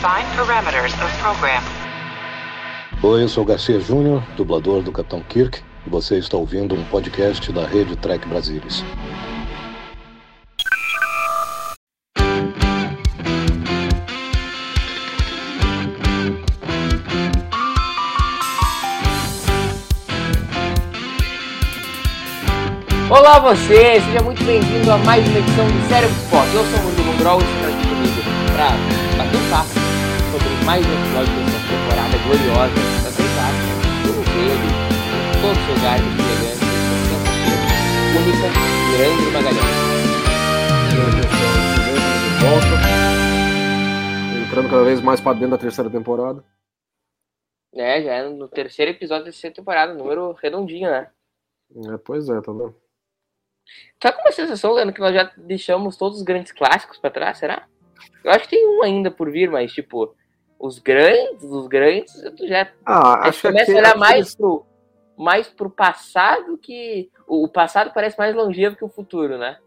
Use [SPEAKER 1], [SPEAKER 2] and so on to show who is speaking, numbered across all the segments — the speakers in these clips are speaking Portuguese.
[SPEAKER 1] Define parameters of program.
[SPEAKER 2] Oi, eu sou Garcia Júnior, dublador do Capitão Kirk, e você está ouvindo um podcast da rede Trek Brasilis.
[SPEAKER 3] Olá você, seja muito bem-vindo a mais uma edição do Cérebro Sport. Eu sou o Rodrigo Grol e estou aqui comigo para bater um papo mais um episódio dessa temporada gloriosa da Seitar. Tudo verde, com todos os lugares elegantes, sensacional, única, Leandro Magalhães.
[SPEAKER 4] Volta. Entrando cada vez mais para dentro da terceira temporada.
[SPEAKER 3] É, já é no terceiro episódio dessa temporada, número redondinho, né?
[SPEAKER 4] É, pois é, tá vendo?
[SPEAKER 3] Tá com uma sensação, Leandro, que nós já deixamos todos os grandes clássicos pra trás, será? Eu acho que tem um ainda por vir, mas, tipo, os grandes, os grandes, tu já
[SPEAKER 4] Ah,
[SPEAKER 3] a
[SPEAKER 4] acho
[SPEAKER 3] começa a olhar
[SPEAKER 4] aqui
[SPEAKER 3] mais pro, mais pro passado que. O passado parece mais longevo que o futuro, né?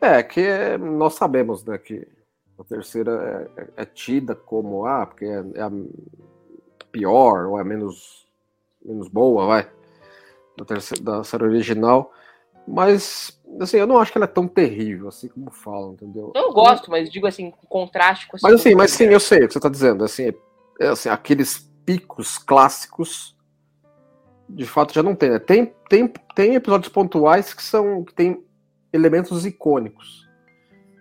[SPEAKER 4] É, que é- nós sabemos, né, que a terceira é, é- é tida como, ah, porque é, é a pior, ou é menos, menos boa, vai, da, terceira, da série original. Mas, assim, eu não acho que ela é tão terrível, assim como falam, entendeu?
[SPEAKER 3] Eu gosto, mas digo assim, contraste com
[SPEAKER 4] Mas assim, mas sim, eu sei o que você está dizendo. Assim, é, assim, aqueles picos clássicos, de fato, já não tem. Né? Tem, tem, tem episódios pontuais que são que tem elementos icônicos.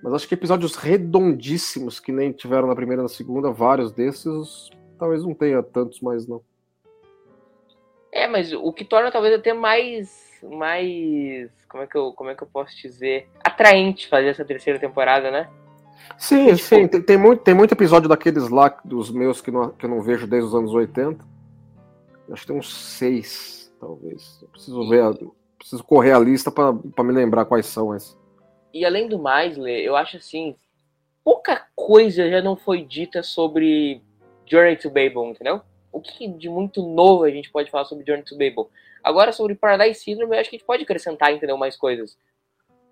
[SPEAKER 4] Mas acho que episódios redondíssimos que nem tiveram na primeira e na segunda, vários desses, talvez não tenha tantos mais não.
[SPEAKER 3] É, mas o que torna talvez até mais. mais. Como é que eu, como é que eu posso dizer? Atraente fazer essa terceira temporada, né?
[SPEAKER 4] Sim,
[SPEAKER 3] Tipo-
[SPEAKER 4] sim, tem, tem muito, tem muito episódio daqueles lá, dos meus que, não, que eu não vejo desde os anos 80. Acho que tem uns seis, talvez. Eu preciso ver, a- preciso correr a lista para me lembrar quais são esses.
[SPEAKER 3] E além do mais, Lê, eu acho assim, pouca coisa já não foi dita sobre Journey to Babel, entendeu? O que de muito novo a gente pode falar sobre Journey to Babel? Agora, sobre Paradise Syndrome, eu acho que a gente pode acrescentar, entendeu, mais coisas.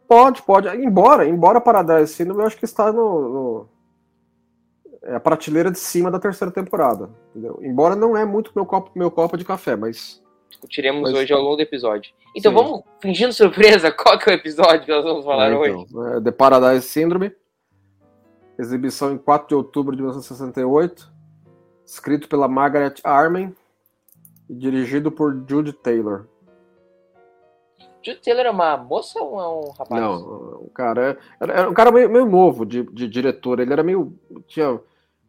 [SPEAKER 4] Pode, pode. Embora, embora Paradise Syndrome, eu acho que está no, no- é a prateleira de cima da terceira temporada. Entendeu? Embora não é muito meu copo, meu copo de café, mas
[SPEAKER 3] Discutiremos
[SPEAKER 4] Mas-
[SPEAKER 3] hoje ao longo do episódio. Então
[SPEAKER 4] Sim.
[SPEAKER 3] vamos, fingindo surpresa, qual que é o episódio que nós vamos falar
[SPEAKER 4] É,
[SPEAKER 3] hoje?
[SPEAKER 4] então, é The Paradise Syndrome, exibição em 4 de outubro de 1968, escrito pela Margaret Armen e dirigido por Jude Taylor.
[SPEAKER 3] Jude Taylor é uma moça ou é um rapaz?
[SPEAKER 4] Não, o cara era, era um cara meio, meio novo de, de diretor, ele era meio. Tinha,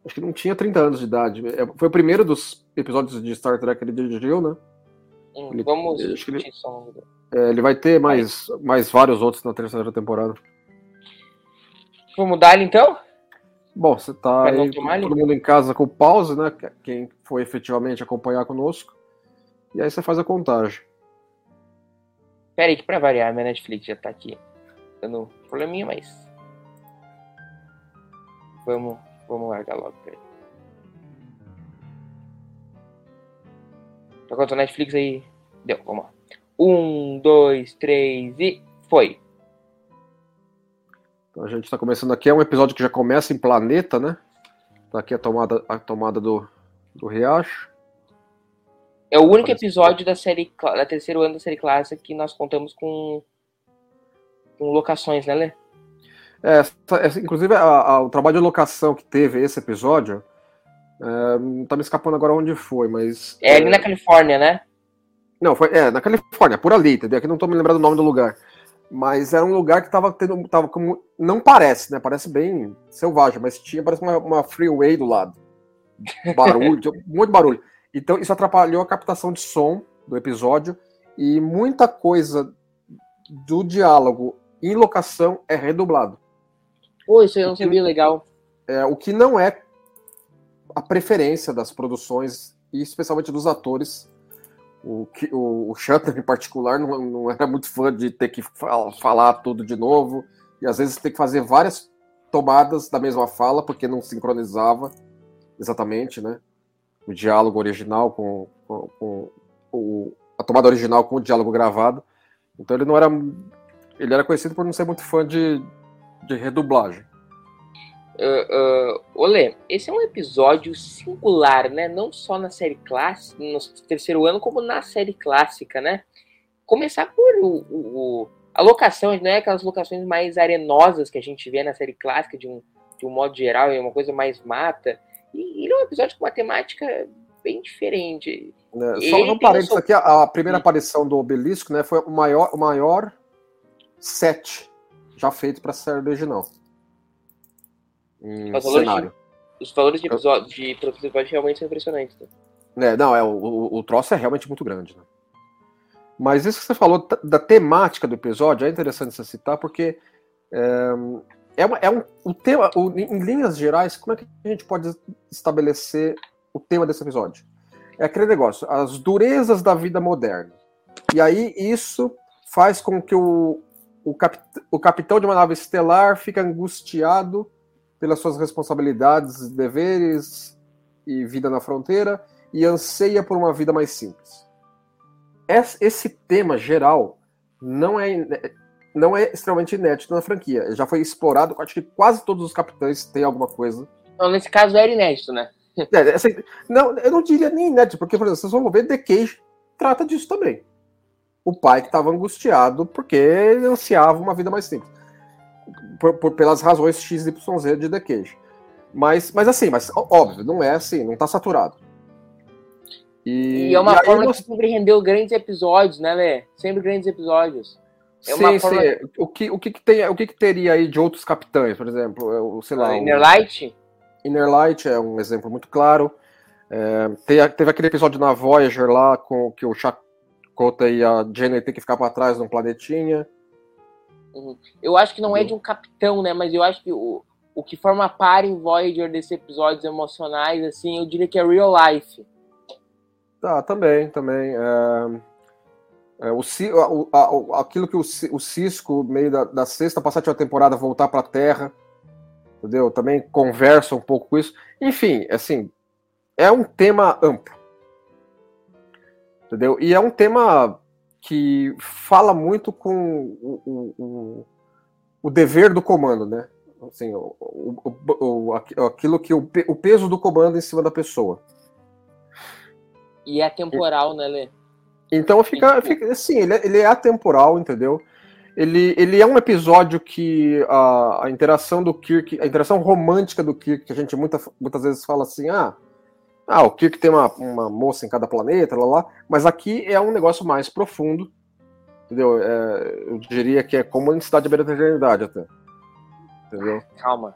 [SPEAKER 4] acho que não tinha 30 anos de idade. É, Foi o primeiro dos episódios de Star Trek que ele dirigiu, né?
[SPEAKER 3] Hum,
[SPEAKER 4] ele-
[SPEAKER 3] vamos
[SPEAKER 4] eu acho que ele-
[SPEAKER 3] um.
[SPEAKER 4] É, ele vai ter mais, mais vários outros na terceira temporada.
[SPEAKER 3] Vamos dar ele então?
[SPEAKER 4] Bom, você tá
[SPEAKER 3] ali?
[SPEAKER 4] todo mundo em casa com pause, né? Quem foi efetivamente acompanhar conosco. E aí você faz a contagem.
[SPEAKER 3] Pera aí, que pra variar, minha Netflix já tá aqui dando um probleminha, mas. Vamos, vamos largar logo, peraí. Tá a Netflix aí? Deu, vamos lá. Um, dois, três e. Foi!
[SPEAKER 4] Então a gente está começando aqui, é um episódio que já começa em planeta, né? Tá aqui a tomada, a tomada do, do riacho.
[SPEAKER 3] É o único
[SPEAKER 4] Parece-
[SPEAKER 3] episódio da série. da terceiro ano da série clássica que nós contamos com. com locações, né, Lê?
[SPEAKER 4] É, essa- essa- inclusive, a- a- o trabalho de locação que teve esse episódio, é, não tá me escapando agora onde foi, mas.
[SPEAKER 3] É ali na Califórnia, né?
[SPEAKER 4] Não, foi é, na Califórnia, por ali, entendeu? Aqui não tô me lembrando o nome do lugar. Mas era um lugar que tava tendo. Tava como, não parece, né? Parece bem selvagem, mas tinha, parece uma, uma freeway do lado. Barulho, muito barulho. Então isso atrapalhou a captação de som do episódio e muita coisa do diálogo em locação é redublado.
[SPEAKER 3] Pô, isso aí eu não sabia legal.
[SPEAKER 4] É, o que não é a preferência das produções e especialmente dos atores. O, o, o Shutter, em particular, não, não era muito fã de ter que fal- falar tudo de novo e às vezes ter que fazer várias tomadas da mesma fala porque não sincronizava exatamente, né? O diálogo original com, com, com o, a tomada original com o diálogo gravado. Então ele não era. Ele era conhecido por não ser muito fã de, de redublagem.
[SPEAKER 3] Uh, uh, Olê, esse é um episódio singular, né? Não só na série clássica, no terceiro ano, como na série clássica, né? Começar por o, o, a locação, né? Aquelas locações mais arenosas que a gente vê na série clássica, de um, de um modo geral, é uma coisa mais mata. E ele é um episódio com uma temática bem diferente.
[SPEAKER 4] É, só um parênteses aqui, a, a primeira Sim. aparição do obelisco né, foi o maior, o maior set já feito para a série original.
[SPEAKER 3] Em os cenário. De, os valores de episódio de episódio realmente são impressionantes.
[SPEAKER 4] Né? É, não, é, o, o troço é realmente muito grande. Né? Mas isso que você falou da temática do episódio é interessante você citar, porque é, é, uma, é um, o tema, o, em linhas gerais, como é que a gente pode estabelecer o tema desse episódio? É aquele negócio, as durezas da vida moderna. E aí isso faz com que o, o, cap, o capitão de uma nave estelar fique angustiado pelas suas responsabilidades, deveres e vida na fronteira e anseia por uma vida mais simples. Esse tema geral não é não é extremamente inédito na franquia. Já foi explorado, acho que quase todos os capitães têm alguma coisa.
[SPEAKER 3] Então, nesse caso era inédito, né?
[SPEAKER 4] É, assim, não, eu não diria nem inédito, porque, por exemplo, vocês vão ver The Cage trata disso também. O pai que estava angustiado porque ansiava uma vida mais simples por, por, pelas razões XYZ de The Cage. Mas, mas assim, mas óbvio, não é assim, não tá saturado.
[SPEAKER 3] E, e é uma e forma nós... que sempre rendeu grandes episódios, né, Lê? Sempre grandes episódios.
[SPEAKER 4] É sim, forma... sim. O que, o, que, que, tem, o que, que teria aí de outros capitães, por exemplo? É sei lá. Uh,
[SPEAKER 3] Inner Light?
[SPEAKER 4] Inner Light é um exemplo muito claro. É, teve, teve aquele episódio na Voyager lá com que o Chakota e a Jenny tem que ficar para trás num planetinha.
[SPEAKER 3] Uhum. Eu acho que não é de um capitão, né? Mas eu acho que o, o que forma par em Voyager desses episódios emocionais, assim, eu diria que é real life.
[SPEAKER 4] Tá, também, também. É... É, o, o, a, aquilo que o, o Cisco, meio da, da sexta para sétima temporada, voltar para a Terra, entendeu? Também conversa um pouco com isso. Enfim, assim, é um tema amplo, entendeu? E é um tema que fala muito com o, o, o dever do comando, né? Assim, o, o, aquilo que o, o peso do comando em cima da pessoa.
[SPEAKER 3] E é temporal, né, Lê?
[SPEAKER 4] Então fica, fica assim, ele, é, ele é atemporal, entendeu? Ele, ele é um episódio que a, a interação do Kirk, a interação romântica do Kirk, que a gente muita, muitas vezes fala assim, ah, ah, o Kirk tem uma, uma moça em cada planeta, lá, lá, mas aqui é um negócio mais profundo, entendeu? É, eu diria que é como a necessidade de da eternidade até. Entendeu?
[SPEAKER 3] Calma.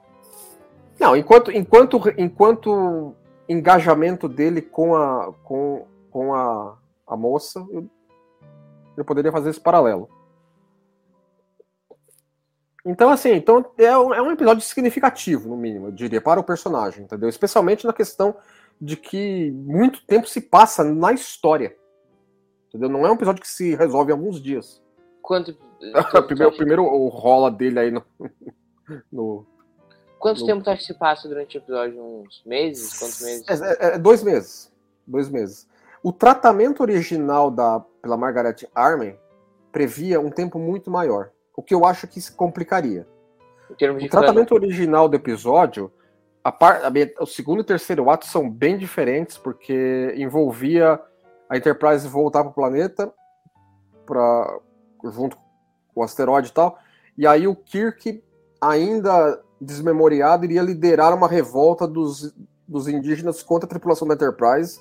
[SPEAKER 4] Não, enquanto, enquanto, enquanto engajamento dele com a, com, com a, a moça, eu, eu poderia fazer esse paralelo. Então, assim, então é um, é um episódio significativo, no mínimo, eu diria, para o personagem, entendeu? Especialmente na questão de que muito tempo se passa na história. Entendeu? Não é um episódio que se resolve em alguns dias.
[SPEAKER 3] Quanto.
[SPEAKER 4] primeiro, primeiro o rola dele aí no. no
[SPEAKER 3] Quanto no... tempo tu acha que se passa durante o episódio? Uns meses? Quantos meses?
[SPEAKER 4] É, é, é, dois meses. Dois meses. O tratamento original da, pela Margaret Armen previa um tempo muito maior, o que eu acho que se complicaria. o tratamento original do episódio, a par, a, o segundo e terceiro ato são bem diferentes, porque envolvia a Enterprise voltar para o planeta, pra, junto com o asteroide e tal, e aí o Kirk, ainda desmemoriado, iria liderar uma revolta dos, dos indígenas contra a tripulação da Enterprise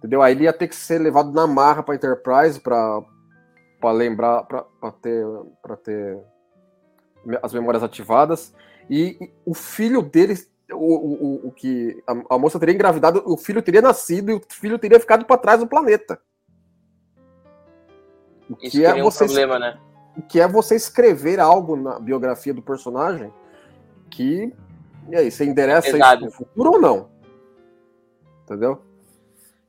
[SPEAKER 4] Entendeu? Aí ele ia ter que ser levado na marra para Enterprise para lembrar, para ter, ter as memórias ativadas. E, e o filho dele, o, o, o que a, a, moça teria engravidado, o filho teria nascido e o filho teria ficado para trás do planeta.
[SPEAKER 3] O que Isso é você, um problema, né?
[SPEAKER 4] O que é você escrever algo na biografia do personagem que e aí, você endereça isso no futuro ou não? Entendeu?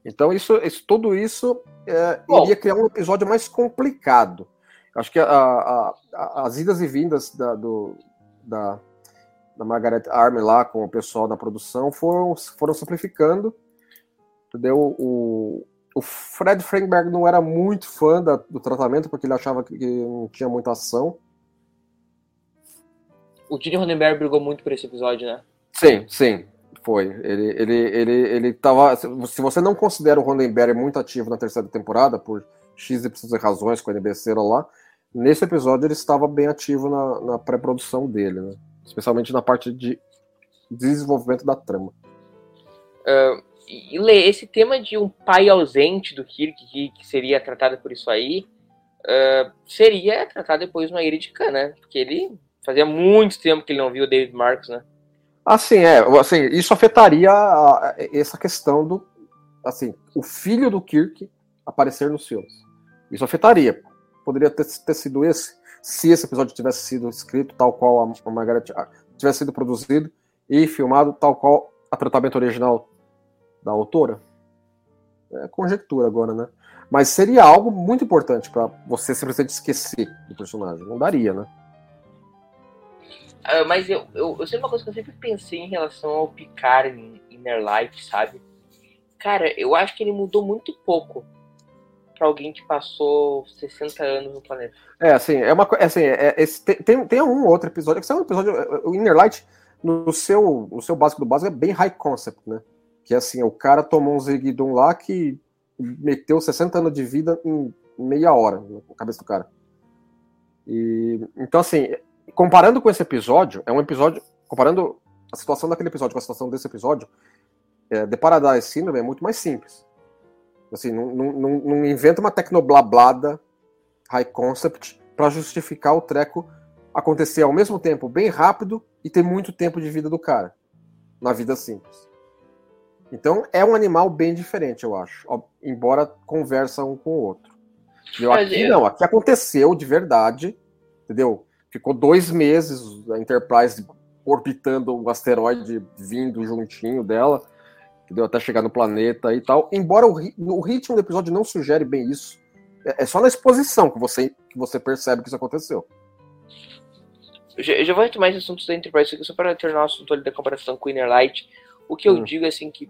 [SPEAKER 4] Então, isso, isso tudo isso é, iria criar um episódio mais complicado. Acho que a, a, a, as idas e vindas da, do, da, da Margaret Army lá com o pessoal da produção foram, foram simplificando. Entendeu? O, o Fred Frankberg não era muito fã da, do tratamento, porque ele achava que não tinha muita ação.
[SPEAKER 3] O Gene Roddenberry brigou muito por esse episódio, né?
[SPEAKER 4] Sim, sim, foi. Ele, ele, ele, ele tava. Se você não considera o Rondenberry muito ativo na terceira temporada, por X e razões com a NBC lá, nesse episódio ele estava bem ativo na, na pré-produção dele, né? Especialmente na parte de desenvolvimento da trama.
[SPEAKER 3] Uh, e Lê, esse tema de um pai ausente do Kirk, que, que seria tratado por isso aí, uh, seria tratado depois no Ira de Khan, né? Porque ele fazia muito tempo que ele não viu o David Marks, né?
[SPEAKER 4] Assim, é, assim, isso afetaria a, essa questão do, assim, o filho do Kirk aparecer nos filmes. Isso afetaria. Poderia ter, ter sido esse, se esse episódio tivesse sido escrito tal qual a, a Margaret tivesse sido produzido e filmado tal qual a tratamento original da autora. É conjectura agora, né? Mas seria algo muito importante para você simplesmente esquecer do personagem. Não daria, né?
[SPEAKER 3] Uh, mas eu, eu, eu sei uma coisa que eu sempre pensei em relação ao Picard em Inner Life, sabe? Cara, eu acho que ele mudou muito pouco para alguém que passou 60 anos no planeta.
[SPEAKER 4] É, assim, é uma coisa. Assim, é, tem, tem um outro episódio, que é um episódio. O Inner Light, no seu, no seu básico do básico, é bem high concept, né? Que assim, o cara tomou um Zigdum lá que meteu 60 anos de vida em meia hora na cabeça do cara. E, então, assim, comparando com esse episódio, é um episódio. Comparando a situação daquele episódio com a situação desse episódio, é, The Paradise Syndrome é muito mais simples. Assim, não, não, não, inventa uma tecnoblablada high concept para justificar o treco acontecer ao mesmo tempo bem rápido e ter muito tempo de vida do cara na vida simples. Então é um animal bem diferente, eu acho, embora conversa um com o outro. Eu, aqui não, aqui aconteceu de verdade, entendeu? Ficou dois meses a Enterprise orbitando o asteroide vindo juntinho dela, entendeu? Até chegar no planeta e tal. Embora o, o ritmo do episódio não sugere bem isso, é, é só na exposição que você, que você percebe que isso aconteceu.
[SPEAKER 3] Eu já, eu já vou retomar esses assuntos da Enterprise aqui, só para terminar o assunto ali da comparação com o Inner Light. O que eu hum. digo é assim que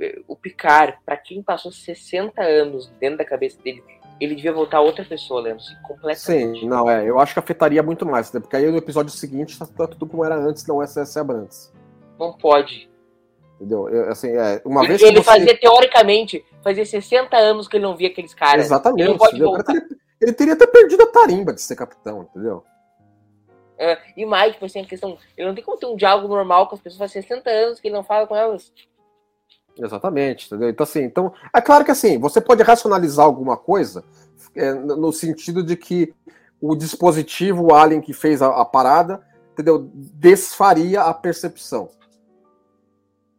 [SPEAKER 3] eh, o Picard, para quem passou 60 anos dentro da cabeça dele, ele devia voltar outra pessoa, Leandro, assim, completamente.
[SPEAKER 4] Sim, não, é, eu acho que afetaria muito mais, né? porque aí no episódio seguinte tá, tá tudo como era antes não SS Abrantes.
[SPEAKER 3] Não pode.
[SPEAKER 4] Entendeu? Eu, assim, é, uma
[SPEAKER 3] ele,
[SPEAKER 4] vez
[SPEAKER 3] ele você... fazia, teoricamente, fazia 60 anos que ele não via aqueles caras.
[SPEAKER 4] Exatamente. Ele, teria, ele teria até perdido a tarimba de ser capitão, entendeu?
[SPEAKER 3] É, e mais, tipo assim, a questão. Ele não tem como ter um diálogo normal com as pessoas faz 60 anos que ele não fala com elas.
[SPEAKER 4] Exatamente, entendeu? Então, assim, então, é claro que assim, você pode racionalizar alguma coisa é, no sentido de que o dispositivo, o alien que fez a, a parada, entendeu? Desfaria a percepção.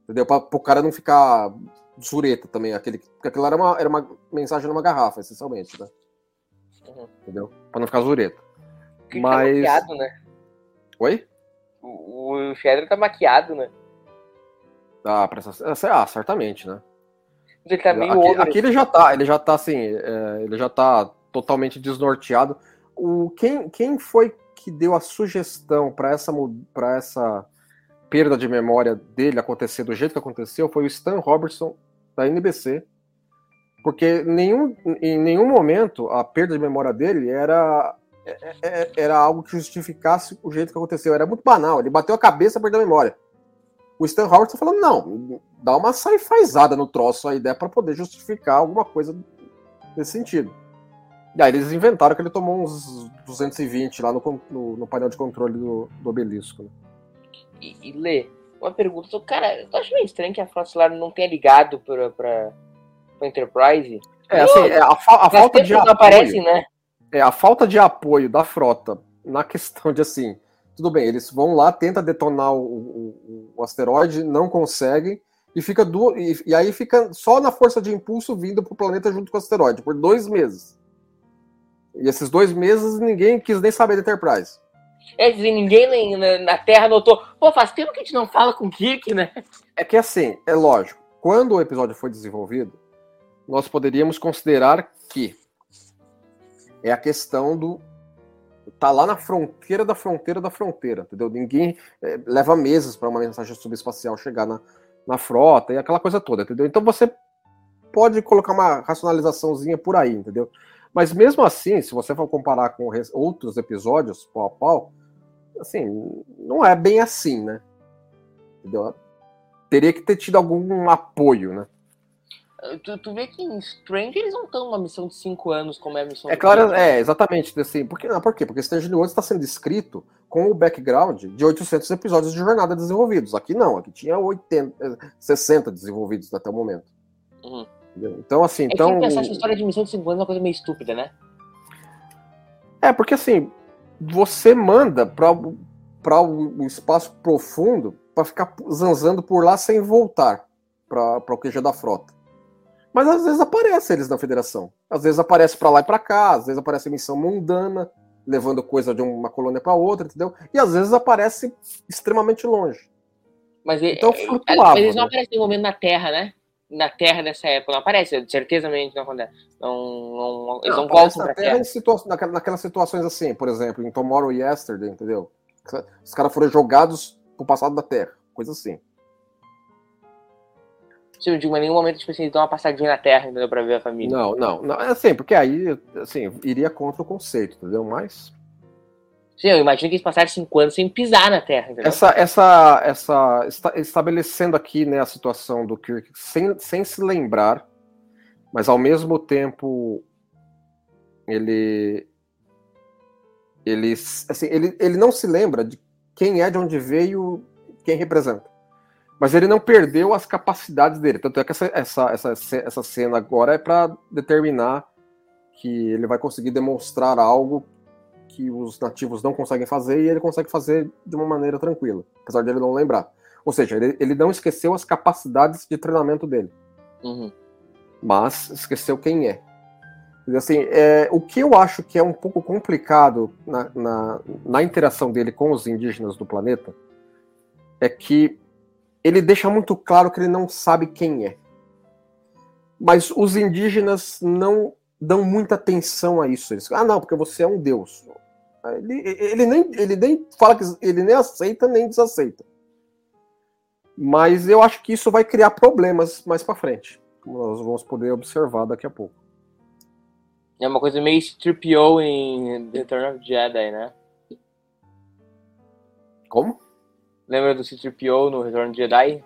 [SPEAKER 4] Entendeu? Para o cara não ficar zureta também, aquele, porque aquilo era uma, era uma mensagem numa garrafa, essencialmente, né? Uhum. Entendeu? Para não ficar zureta.
[SPEAKER 3] Porque Mas... Tá maquiado, né?
[SPEAKER 4] Oi?
[SPEAKER 3] O, o Shedder tá maquiado, né?
[SPEAKER 4] Ah, pra essa... ah, certamente, né?
[SPEAKER 3] Ele tá meio
[SPEAKER 4] aqui, aqui ele já tá, ele já tá assim, é, ele já tá totalmente desnorteado. O, quem, quem foi que deu a sugestão para essa, pra essa perda de memória dele acontecer do jeito que aconteceu foi o Stan Robertson, da NBC. Porque nenhum, em nenhum momento a perda de memória dele era, é, é, era algo que justificasse o jeito que aconteceu. Era muito banal. Ele bateu a cabeça perdeu a memória. O Stan está falando, não, dá uma sci-fizada no troço aí, ideia para poder justificar alguma coisa nesse sentido. E aí eles inventaram que ele tomou uns 220 lá no, no, no painel de controle do, do obelisco. Né?
[SPEAKER 3] E, e Lê, uma pergunta, cara, eu acho meio estranho que a Frota Solar não tenha ligado para pra, pra Enterprise.
[SPEAKER 4] É, assim, é, a, fa a falta de apoio,
[SPEAKER 3] aparecem, né?
[SPEAKER 4] É, a falta de apoio da frota na questão de assim, tudo bem, eles vão lá, tenta detonar o, o, o asteroide, não conseguem, e fica do, e, e, aí fica só na força de impulso vindo para o planeta junto com o asteroide, por dois meses. E esses dois meses ninguém quis nem saber da Enterprise.
[SPEAKER 3] É, dizer, ninguém na, na Terra notou. Pô, faz tempo que a gente não fala com o Kirk, né?
[SPEAKER 4] É que assim, é lógico, quando o episódio foi desenvolvido, nós poderíamos considerar que é a questão do tá lá na fronteira da fronteira da fronteira, entendeu? Ninguém é, leva meses para uma mensagem subespacial chegar na, na frota e aquela coisa toda, entendeu? Então você pode colocar uma racionalizaçãozinha por aí, entendeu? Mas mesmo assim, se você for comparar com outros episódios, pau a pau, assim, não é bem assim, né? entendeu? Teria que ter tido algum apoio, né?
[SPEAKER 3] Tu, tu vê que em Strange eles não estão numa missão de 5 anos como é a missão
[SPEAKER 4] É claro, é, exatamente. Assim, porque, não, por quê? Porque Strange New Worlds está sendo escrito com o background de 800 episódios de jornada desenvolvidos. Aqui não, aqui tinha 80, eh, 60 desenvolvidos até o momento.
[SPEAKER 3] Uhum.
[SPEAKER 4] Entendeu? Então, assim,
[SPEAKER 3] É
[SPEAKER 4] então.
[SPEAKER 3] que pensar essa história de missão de 5 anos é uma coisa meio estúpida, né?
[SPEAKER 4] É, porque assim, você manda para o espaço profundo para ficar zanzando por lá sem voltar para o QG da frota. Mas às vezes aparece eles na federação. Às vezes aparece para lá e para cá, às vezes aparece missão mundana, levando coisa de uma colônia para outra, entendeu? E às vezes aparece extremamente longe.
[SPEAKER 3] Mas, e-
[SPEAKER 4] Então
[SPEAKER 3] e-
[SPEAKER 4] flutuava,
[SPEAKER 3] mas eles não
[SPEAKER 4] né?
[SPEAKER 3] aparecem no momento na Terra, né? Na Terra nessa época. Não aparece, certezamente não acontece. Não, não, eles não,
[SPEAKER 4] aparece
[SPEAKER 3] voltam pra
[SPEAKER 4] Terra
[SPEAKER 3] Terra.
[SPEAKER 4] situa- naquela- naquelas situações assim, por exemplo, em Tomorrow Yesterday, entendeu? Os caras foram jogados pro passado da Terra, coisa assim.
[SPEAKER 3] Se eu digo, mas em nenhum momento, tipo assim, dão uma passadinha na Terra, entendeu? Pra ver a família.
[SPEAKER 4] Não, não, não. É assim, porque aí, assim, iria contra o conceito, entendeu? Mas
[SPEAKER 3] Sim, eu imagino que eles passaram 5 anos sem pisar na Terra, entendeu?
[SPEAKER 4] essa, essa, essa, esta- estabelecendo aqui, né, a situação do Kirk sem, sem se lembrar, mas ao mesmo tempo ele, ele, assim, ele, ele não se lembra de quem é, de onde veio, quem representa. Mas ele não perdeu as capacidades dele. Tanto é que essa, essa, essa, essa cena agora é para determinar que ele vai conseguir demonstrar algo que os nativos não conseguem fazer e ele consegue fazer de uma maneira tranquila, apesar dele não lembrar. Ou seja, ele, ele não esqueceu as capacidades de treinamento dele,
[SPEAKER 3] Uhum.
[SPEAKER 4] mas esqueceu quem é. E, Assim, é, o que eu acho que é um pouco complicado na, na, na interação dele com os indígenas do planeta é que ele deixa muito claro que ele não sabe quem é. Mas os indígenas não dão muita atenção a isso. Eles, ah, não, porque você é um deus. Ele, ele, nem, ele nem fala que ele nem aceita nem desaceita. Mas eu acho que isso vai criar problemas mais para frente, como nós vamos poder observar daqui a pouco.
[SPEAKER 3] É uma coisa meio Stripio em Return of Jedi, né?
[SPEAKER 4] Como?
[SPEAKER 3] Lembra do C-3PO no Return of Jedi?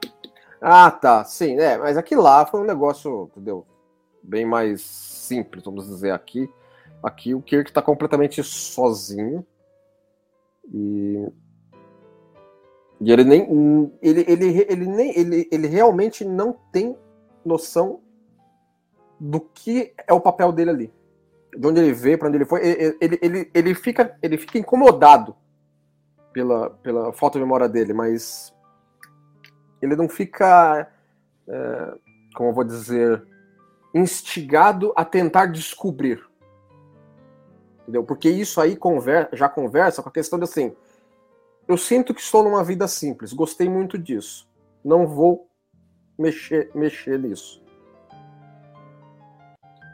[SPEAKER 4] Ah, tá, sim, é, mas aqui lá foi um negócio, entendeu? Bem mais simples, vamos dizer aqui. Aqui o Kirk tá completamente sozinho. E e ele nem ele, ele, ele nem ele, ele realmente não tem noção do que é o papel dele ali. De onde ele veio, para onde ele foi, ele, ele, ele, ele fica ele fica incomodado pela, pela falta de memória dele, mas ele não fica, é, como eu vou dizer, instigado a tentar descobrir. Entendeu? Porque isso aí conver já conversa com a questão de assim, eu sinto que estou numa vida simples, gostei muito disso, não vou mexer, mexer nisso.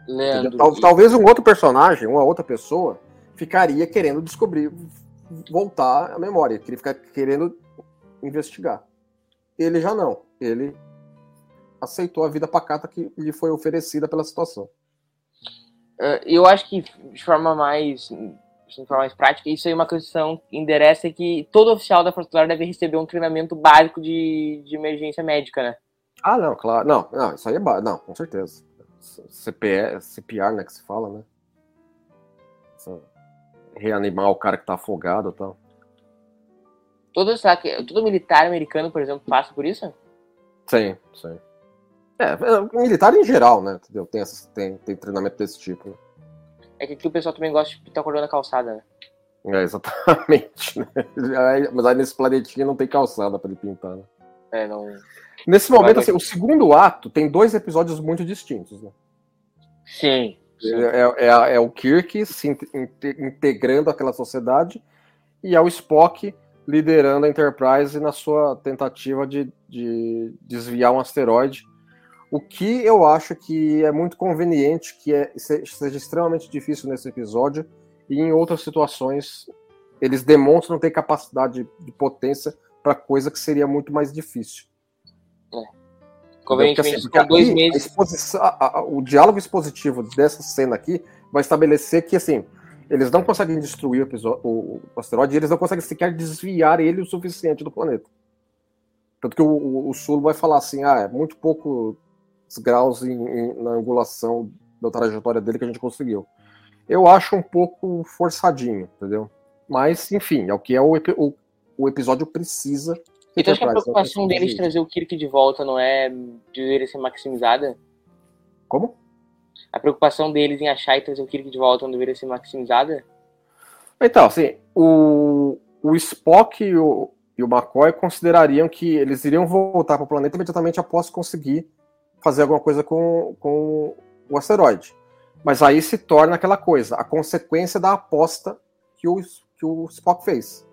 [SPEAKER 3] Leandro.
[SPEAKER 4] Tal- talvez um outro personagem, uma outra pessoa, ficaria querendo descobrir, voltar a memória, que ele fica querendo investigar. Ele já não. Ele aceitou a vida pacata que lhe foi oferecida pela situação.
[SPEAKER 3] Uh, eu acho que de forma mais de forma mais prática, isso aí é uma questão que endereça que todo oficial da Força deve receber um treinamento básico de, de emergência médica, né?
[SPEAKER 4] Ah, não, claro. Não, não, isso aí é ba- Não, com certeza. CPR, CPR, né, que se fala, né? Reanimar o cara que tá afogado e tal.
[SPEAKER 3] Todo, que- todo militar americano, por exemplo, passa por isso?
[SPEAKER 4] Sim, sim. É, é, militar em geral, né? Entendeu? Tem, essas- tem, tem treinamento desse tipo. né?
[SPEAKER 3] É que aqui o pessoal também gosta de pintar cordão na calçada, né?
[SPEAKER 4] É, exatamente. Né? Mas aí nesse planetinha não tem calçada pra ele pintar, né?
[SPEAKER 3] É, não...
[SPEAKER 4] Nesse momento,
[SPEAKER 3] Mas-
[SPEAKER 4] assim, o segundo ato tem dois episódios muito distintos, né?
[SPEAKER 3] Sim. sim.
[SPEAKER 4] É, é- é o Kirk se inte- inte- integrando aquela sociedade e é o Spock liderando a Enterprise na sua tentativa de, de desviar um asteroide. O que eu acho que é muito conveniente, que é, se- seja extremamente difícil nesse episódio, e em outras situações eles demonstram ter capacidade de potência para coisa que seria muito mais difícil.
[SPEAKER 3] Convenientemente,
[SPEAKER 4] Porque, assim,
[SPEAKER 3] dois meses.
[SPEAKER 4] a- a- o diálogo expositivo dessa cena aqui vai estabelecer que assim eles não conseguem destruir o, episo- o- o asteroide e eles não conseguem sequer desviar ele o suficiente do planeta Tanto que o, o, o Sulo vai falar assim, ah, é muito pouco graus em, em, na angulação da trajetória dele que a gente conseguiu. Eu acho um pouco forçadinho, entendeu? Mas, enfim, é o que é o, o, o episódio precisa.
[SPEAKER 3] Então acho que a preocupação deles de trazer o Kirk de volta não é de ele ser maximizada?
[SPEAKER 4] Como?
[SPEAKER 3] A preocupação deles em achar e trazer o Kirk de volta não deveria ser maximizada?
[SPEAKER 4] Então, assim, o, o Spock e o, e o McCoy considerariam que eles iriam voltar para o planeta imediatamente após conseguir fazer alguma coisa com, com o asteroide. Mas aí se torna aquela coisa, a consequência da aposta que o, que o Spock fez.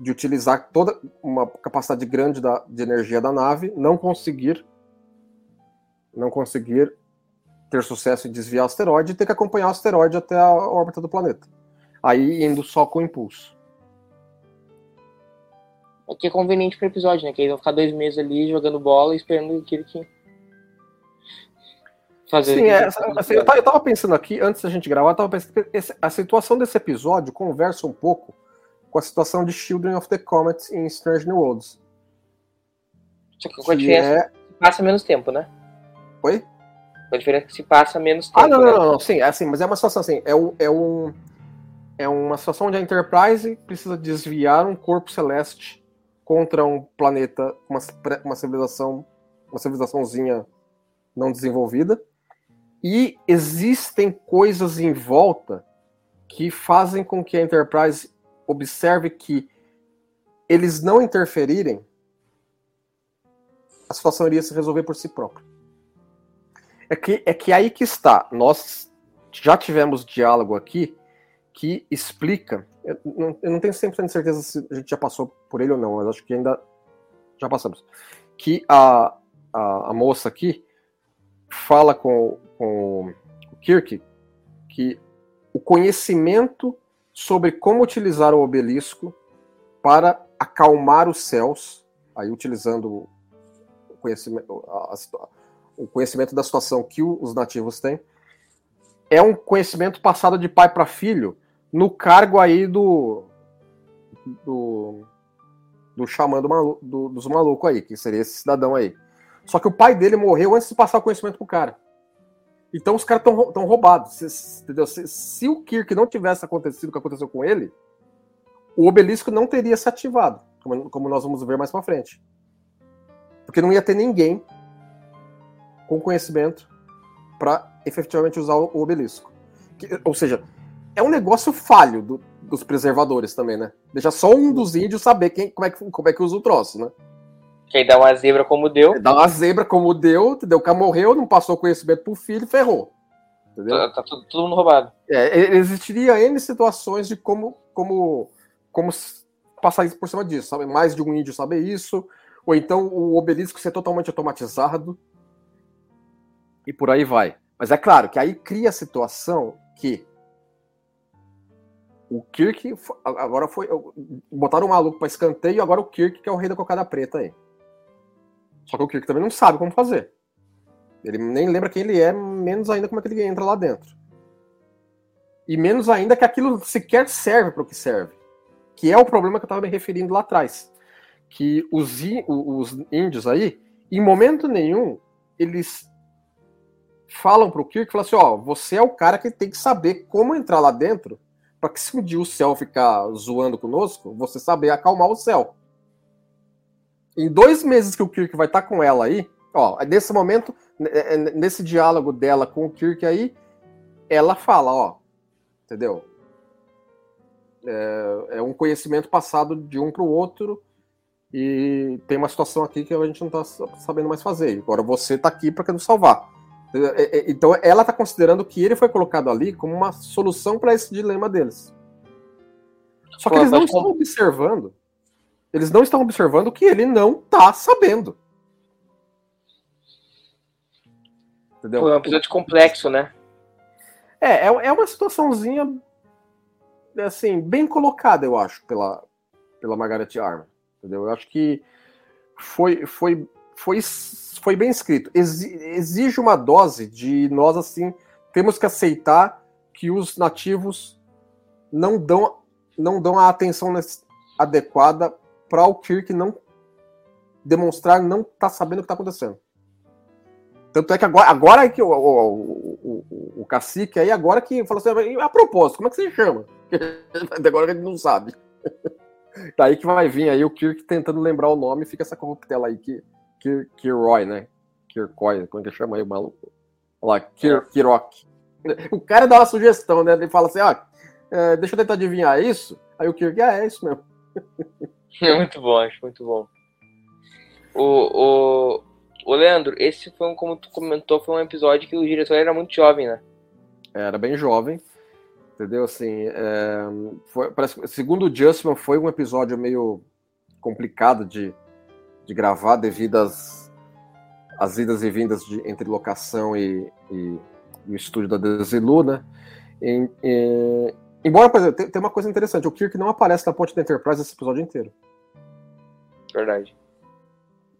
[SPEAKER 4] De utilizar toda uma capacidade grande da, de energia da nave, não conseguir não conseguir ter sucesso em desviar o asteroide e ter que acompanhar o asteroide até a órbita do planeta. Aí indo só com impulso.
[SPEAKER 3] O que é conveniente para o episódio, né? Que eles vão ficar dois meses ali jogando bola esperando aquilo que.
[SPEAKER 4] Fazer Sim, é, assim, eu, tava pensando aqui, antes da gente gravar, eu tava pensando que esse, a situação desse episódio conversa um pouco com a situação de Children of the Comet em Strange New Worlds.
[SPEAKER 3] Só que com a diferença é... passa menos tempo, né?
[SPEAKER 4] Oi?
[SPEAKER 3] Com a diferença que se passa menos tempo.
[SPEAKER 4] Ah, não, né? não, não, sim, é assim, mas é uma situação assim, é um, é um é uma situação onde a Enterprise precisa desviar um corpo celeste contra um planeta, uma, uma civilização, uma civilizaçãozinha não desenvolvida. E existem coisas em volta que fazem com que a Enterprise observe que eles não interferirem, a situação iria se resolver por si própria. É que, é que aí que está. Nós já tivemos diálogo aqui que explica eu não, eu não tenho 100% de certeza se a gente já passou por ele ou não, mas acho que ainda já passamos. Que a, a, a moça aqui fala com, com o Kirk que o conhecimento sobre como utilizar o obelisco para acalmar os céus, aí utilizando o conhecimento, a, a, o conhecimento da situação que os nativos têm, é um conhecimento passado de pai para filho no cargo aí do. do. do xamã do malu, do, dos malucos aí, que seria esse cidadão aí. Só que o pai dele morreu antes de passar o conhecimento pro cara. Então os caras estão roubados. Se, entendeu? Se, se, o Kirk não tivesse acontecido o que aconteceu com ele, o obelisco não teria se ativado, como, como nós vamos ver mais pra frente. Porque não ia ter ninguém com conhecimento para efetivamente usar o obelisco. Que, ou seja, é um negócio falho do, dos preservadores também, né? Deixa só um dos índios saber quem, como, é que, como é que usa o troço, né?
[SPEAKER 3] Que aí dá uma zebra como deu.
[SPEAKER 4] Dá uma zebra como deu, entendeu? O cara morreu, não passou conhecimento pro filho, ferrou.
[SPEAKER 3] Entendeu? Tá, tá tudo, todo mundo roubado.
[SPEAKER 4] É, existiria N situações de como, como, como passar isso por cima disso, sabe? Mais de um índio saber isso, ou então o obelisco ser totalmente automatizado, e por aí vai. Mas é claro que aí cria a situação que o Kirk agora foi. Botaram um maluco para escanteio e agora o Kirk que é o rei da cocada preta aí. Só que o Kirk também não sabe como fazer. Ele nem lembra quem ele é, menos ainda como é que ele entra lá dentro. E menos ainda que aquilo sequer serve para o que serve. Que é o problema que eu estava me referindo lá atrás. Que os, os índios aí, em momento nenhum, eles falam para o Kirk, falam assim, ó, você é o cara que tem que saber como entrar lá dentro para que se um dia o céu ficar zoando conosco, você saber acalmar o céu. Em dois meses que o Kirk vai estar tá com ela aí, ó, nesse momento, é, é, nesse diálogo dela com o Kirk aí, ela fala, ó, entendeu? É, é um conhecimento passado de um para o outro e tem uma situação aqui que a gente não está sabendo mais fazer. Agora você está aqui para nos salvar. É, é, então ela está considerando que ele foi colocado ali como uma solução para esse dilema deles. Só que Pô, eles não estão observando. Eles não estão observando que ele não está sabendo.
[SPEAKER 3] Entendeu? É um episódio complexo, né?
[SPEAKER 4] É, é, é uma situaçãozinha assim, bem colocada, eu acho, pela, pela Margaret Arm. Entendeu? Eu acho que foi, foi, foi foi bem escrito. Exige uma dose de nós, assim, temos que aceitar que os nativos não dão, não dão a atenção adequada para o Kirk não, demonstrar não tá sabendo o que tá acontecendo. Tanto é que agora, agora é que o, o, o, o, cacique aí, agora que falou assim, a propósito, como é que você chama? agora ele não sabe. Daí que vai vir aí o Kirk tentando lembrar o nome, fica essa corruptela aí, que, Kir, Kirroy, né? Kirkoy, como é que chama aí o maluco? Olha lá, Kir, Kirok. O cara dá uma sugestão, né? Ele fala assim, ah, é, deixa eu tentar adivinhar isso. Aí o Kirk, ah, é isso mesmo.
[SPEAKER 3] É muito bom, acho muito bom. O, o, o Leandro, esse foi um, como tu comentou, foi um episódio que o diretor era muito jovem, né?
[SPEAKER 4] Era bem jovem. Entendeu? Assim, é, foi, parece, segundo o Justman, foi um episódio meio complicado de, de gravar devido às, às idas e vindas de, entre locação e, e, e, o estúdio da Desilu, né? E, e, embora, por exemplo, tem, tem, uma coisa interessante, o Kirk não aparece na ponte da Enterprise esse episódio inteiro.
[SPEAKER 3] Verdade.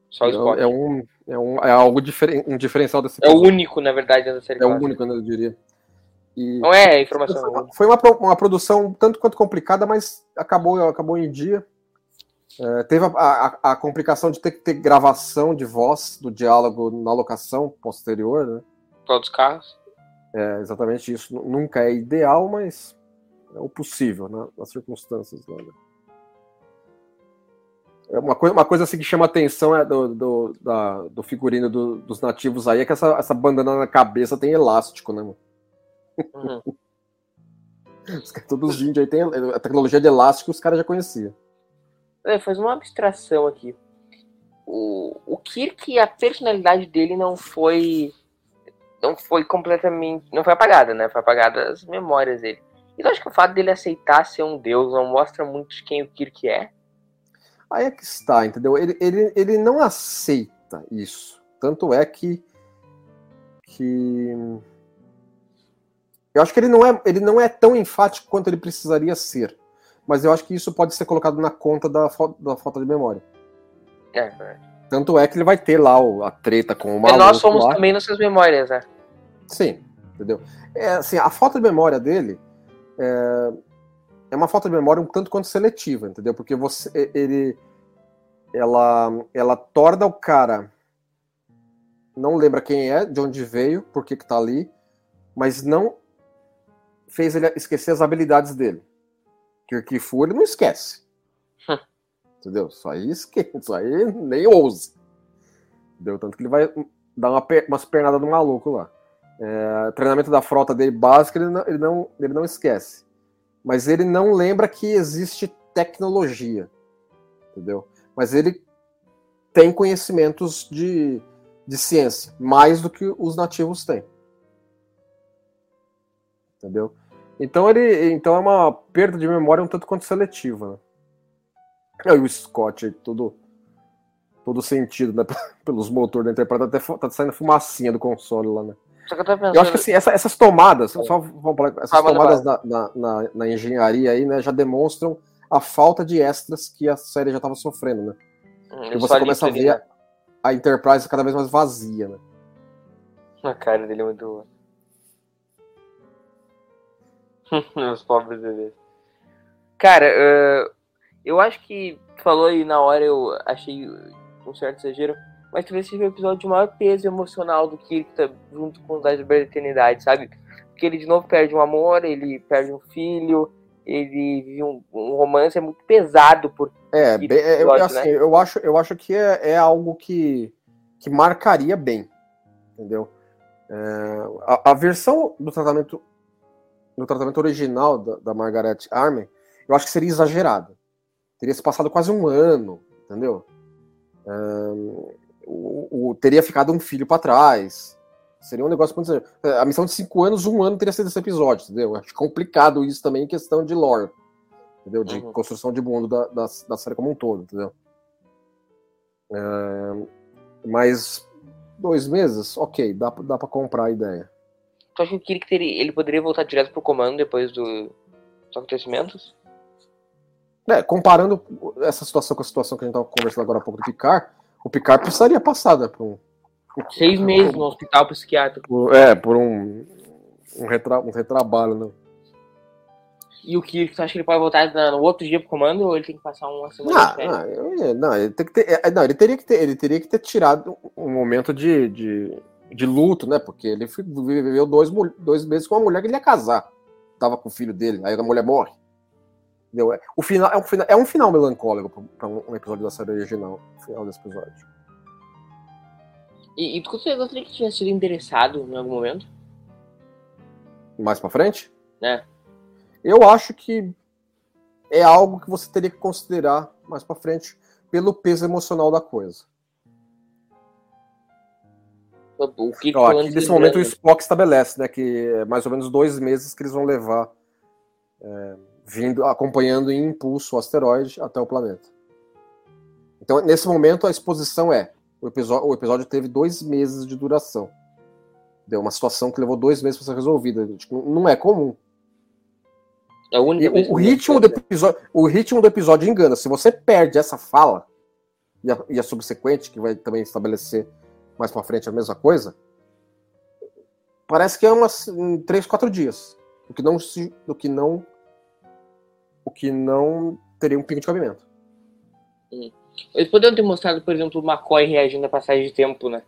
[SPEAKER 3] Só então,
[SPEAKER 4] é, um, é, um, é algo diferen, um diferencial desse.
[SPEAKER 3] É o único, na verdade, da série.
[SPEAKER 4] É o único, eu diria.
[SPEAKER 3] E não é informação.
[SPEAKER 4] Foi uma, uma produção tanto quanto complicada, mas acabou, acabou em dia. É, teve a, a, a, complicação de ter que ter gravação de voz do diálogo na locação posterior, né?
[SPEAKER 3] Todos os carros.
[SPEAKER 4] É, exatamente isso. Nunca é ideal, mas é o possível, né? Nas circunstâncias. Né? É uma, coisa, uma coisa assim que chama atenção é do, do, da, do figurino do, dos nativos aí é que essa, essa bandana na cabeça tem elástico, né, mano? Uhum. Todos os índios aí tem a tecnologia de elástico, os caras já conheciam.
[SPEAKER 3] É, faz uma abstração aqui. O, o Kirk, a personalidade dele não foi. Não foi completamente. Não foi apagada, né? Foi apagada as memórias dele. E eu acho que o fato dele aceitar ser um deus não mostra muito de quem o Kirk é.
[SPEAKER 4] Aí é que está, entendeu? Ele, ele, ele não aceita isso. Tanto é que. que eu acho que ele não é, ele não é tão enfático quanto ele precisaria ser. Mas eu acho que isso pode ser colocado na conta da, da falta de memória.
[SPEAKER 3] É, é.
[SPEAKER 4] Tanto é que ele vai ter lá a treta com o maluco.
[SPEAKER 3] E nós somos lá. também nossas memórias, né?
[SPEAKER 4] Sim, entendeu? É, assim, a falta de memória dele é, é uma falta de memória um tanto quanto seletiva, entendeu? Porque você, ele, ela, ela torna o cara não lembra quem é, de onde veio, por que que tá ali, mas não fez ele esquecer as habilidades dele. Que for, ele não esquece. Entendeu? Isso aí esquece, isso aí nem ousa. Deu tanto que ele vai dar uma, umas pernadas no maluco lá. É, treinamento da frota dele básico, ele não, ele, não, ele não esquece. Mas ele não lembra que existe tecnologia. Entendeu? Mas ele tem conhecimentos de, de ciência, mais do que os nativos têm. Entendeu? Então ele, então é uma perda de memória um tanto quanto seletiva. Né? Aí o Scott, todo, todo sentido, né? Pelos motores da Enterprise, até tá saindo fumacinha do console lá, né?
[SPEAKER 3] Eu, pensando...
[SPEAKER 4] eu, acho que assim, essa, essas tomadas, só vamos falar, essas tomadas na, na, na, na, engenharia aí, né, já demonstram a falta de extras que a série já estava sofrendo, né? Hum, e você começa a ver a, a Enterprise cada vez mais vazia, né?
[SPEAKER 3] A cara dele é muito Os pobres bebês. Cara, uh, eu acho que falou aí na hora, eu achei um certo exagero, mas talvez seja o episódio de maior peso emocional do Kirk tá junto com os da Eternidade, sabe? Porque ele de novo perde um amor, ele perde um filho, ele vive um, um romance é muito pesado por.
[SPEAKER 4] É, é, episódio, eu, assim, né? eu, acho, eu acho que é, é algo que, que marcaria bem, entendeu? É, a, a versão do tratamento no tratamento original da, da Margaret Armen, eu acho que seria exagerado. Teria se passado quase um ano, entendeu? Um, o, o, teria ficado um filho para trás. Seria um negócio muito A missão de cinco anos, um ano teria sido esse episódio, entendeu? Acho complicado isso também em questão de lore, entendeu? De uhum. construção de mundo da, da, da, série como um todo, entendeu? Um, mas dois meses, ok, dá, dá para comprar a ideia.
[SPEAKER 3] Tu acha que teria, ele poderia voltar direto pro comando depois do, dos acontecimentos?
[SPEAKER 4] É, comparando essa situação com a situação que a gente estava conversando agora há pouco do Picard, o Picard precisaria passar né, por um.
[SPEAKER 3] Seis meses no hospital psiquiátrico.
[SPEAKER 4] É, por um, um, retra, um retrabalho, né?
[SPEAKER 3] E o Kirk, tu acha que ele pode voltar no outro dia pro comando ou ele tem que passar uma semana
[SPEAKER 4] Não, não, eu- não, ele tem que ter, é, não, ele teria que ter, ele teria que ter tirado um momento de, de, de luto, né? Porque ele viveu dois, dois meses com uma mulher que ele ia casar. Tava com o filho dele, aí a mulher morre. Entendeu? É- O final, é, um final, é um final melancólico para um, episódio da série original, o final desse episódio.
[SPEAKER 3] E, e tu gostaria que tinha sido interessado em algum momento?
[SPEAKER 4] Mais pra frente?
[SPEAKER 3] Né?
[SPEAKER 4] Eu acho que é algo que você teria que considerar mais pra frente pelo peso emocional da coisa.
[SPEAKER 3] O Kirk
[SPEAKER 4] Ó, aqui, nesse momento o. Spock estabelece, né, que é mais ou menos dois meses que eles vão levar é, vindo, acompanhando em impulso o asteroide até o planeta. Então, nesse momento, a exposição é o episódio, o episódio teve dois meses de duração. Deu uma situação que levou dois meses para ser resolvida. Tipo, não é comum.
[SPEAKER 3] É
[SPEAKER 4] o, o ritmo do episódio, o ritmo do episódio engana. Se você perde essa fala e a, e a subsequente, que vai também estabelecer mais pra frente a mesma coisa, parece que é umas em três, quatro dias. O que não se, o que não, o que não teria um pico de cabimento.
[SPEAKER 3] Eles poderiam ter mostrado, por exemplo, o McCoy reagindo à passagem de tempo, né?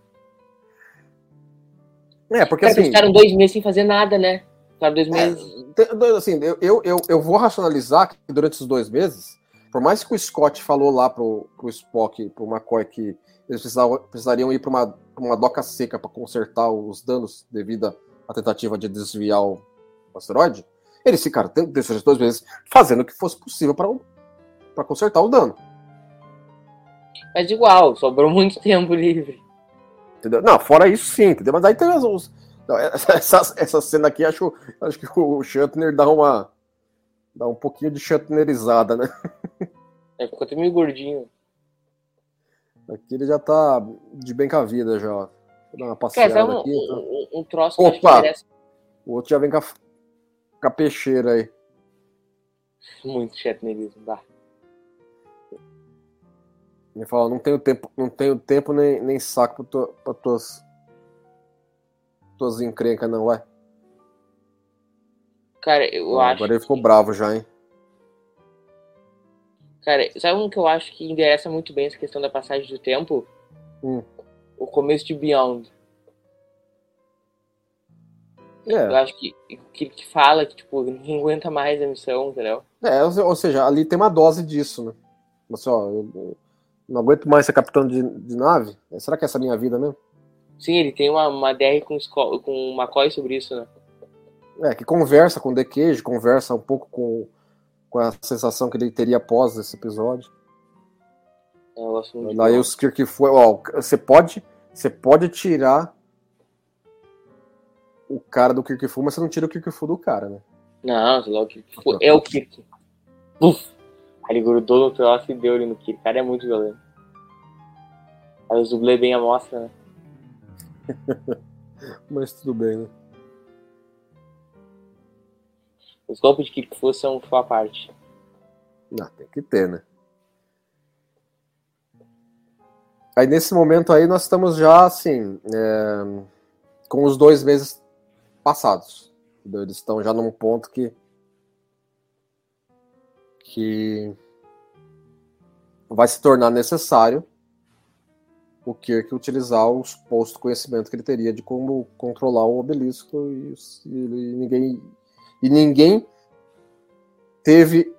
[SPEAKER 4] É, porque
[SPEAKER 3] Cara, eles
[SPEAKER 4] assim,
[SPEAKER 3] ficaram dois meses sem fazer nada, né? Ficaram dois
[SPEAKER 4] É,
[SPEAKER 3] meses.
[SPEAKER 4] tem- assim, eu, eu, eu, vou racionalizar que durante esses dois meses, por mais que o Scott falou lá pro, pro Spock, pro McCoy, que eles precisariam ir para uma, pra uma doca seca para consertar os danos devido à tentativa de desviar o asteroide, eles ficaram desses dois meses fazendo o que fosse possível para consertar o dano.
[SPEAKER 3] Mas igual, sobrou muito tempo livre.
[SPEAKER 4] Entendeu? Não, fora isso sim, entendeu? Mas aí tem os. os- não, essa, essa cena aqui, acho, acho que o Shatner dá uma. dá um pouquinho de Shatnerizada, né?
[SPEAKER 3] É, ficou até meio gordinho.
[SPEAKER 4] Aqui ele já tá de bem com a vida já. Vou dar uma passeada
[SPEAKER 3] sabe um,
[SPEAKER 4] aqui. tá?
[SPEAKER 3] um, um troço que que
[SPEAKER 4] Opa!
[SPEAKER 3] merece
[SPEAKER 4] O outro já vem com a, com a peixeira aí.
[SPEAKER 3] muito chatnerismo. Bah.
[SPEAKER 4] Ele fala, não tenho tempo, não tenho tempo nem, nem saco pra, tua, pra tuas. tuas encrencas, não, vai.
[SPEAKER 3] Cara, eu acho.
[SPEAKER 4] Agora ele ficou
[SPEAKER 3] que-
[SPEAKER 4] bravo já, hein?
[SPEAKER 3] Cara, sabe um que eu acho que endereça muito bem essa questão da passagem do tempo?
[SPEAKER 4] Hum.
[SPEAKER 3] O começo de Beyond. Eu
[SPEAKER 4] É,
[SPEAKER 3] acho que que que fala que, tipo, ninguém aguenta mais a missão, entendeu?
[SPEAKER 4] é, ou se- ou seja, ali tem uma dose disso, né? Assim, ó, eu, eu não aguento mais ser capitão de, de nave. Será que essa é a minha vida mesmo?
[SPEAKER 3] Sim, ele tem uma, uma DR com, com o McCoy sobre isso, né?
[SPEAKER 4] É, que conversa com o The Cage, conversa um pouco com, com a sensação que ele teria após esse episódio.
[SPEAKER 3] Eu gosto muito
[SPEAKER 4] Daí os Kirk foi, ó, você pode, você pode tirar o cara do Kirk Fu, mas você não tira o Kirk Fu do cara, né?
[SPEAKER 3] Não, sei lá, o Kirk. Tipo, é o Kirk. Uf! Aí ele grudou no troço e deu ele no Kirk. O cara é muito violento. Aí os dublês bem a mostra, né?
[SPEAKER 4] Mas tudo bem, né?
[SPEAKER 3] Os golpes de Kirk Fu são tipo, a parte.
[SPEAKER 4] Não, tem que ter, né? Aí nesse momento aí nós estamos já assim, é, com os dois meses passados. Eles estão já num ponto que que vai se tornar necessário o Kirk utilizar o suposto conhecimento que ele teria de como controlar o obelisco e, e ninguém e ninguém teve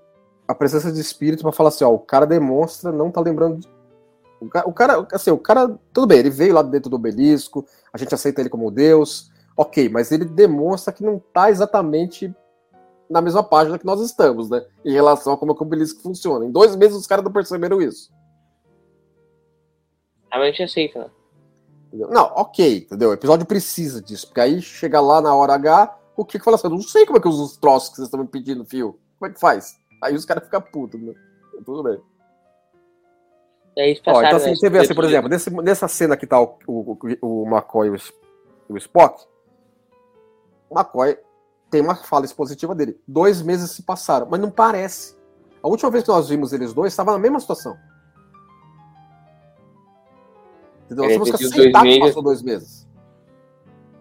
[SPEAKER 4] a presença de espírito para falar assim, ó, o cara demonstra não tá lembrando de... o, cara, o cara, assim, o cara, tudo bem, ele veio lá dentro do obelisco, a gente aceita ele como Deus, ok, mas ele demonstra que não tá exatamente na mesma página que nós estamos, né, em relação a como é que o obelisco funciona. Em dois meses os caras não perceberam isso.
[SPEAKER 3] A gente aceita, né?
[SPEAKER 4] Não, ok, entendeu? O episódio precisa disso, porque aí chega lá na hora H, o que fala assim, eu não sei como é que eu uso os troços que vocês estão me pedindo, fio. Como é que faz? Aí os caras ficam putos, né? Tudo bem.
[SPEAKER 3] E aí eles
[SPEAKER 4] Ó,
[SPEAKER 3] passaram.
[SPEAKER 4] então, assim,
[SPEAKER 3] né,
[SPEAKER 4] você vê assim, por exemplo, nesse- nessa cena que tá o, o, o McCoy e o, o Spock, McCoy tem uma fala expositiva dele. Dois meses se passaram, mas não parece. A última vez que nós vimos eles dois, estava na mesma situação. Entendeu? Nós
[SPEAKER 3] É,
[SPEAKER 4] temos que
[SPEAKER 3] esses
[SPEAKER 4] aceitar que passou dois meses.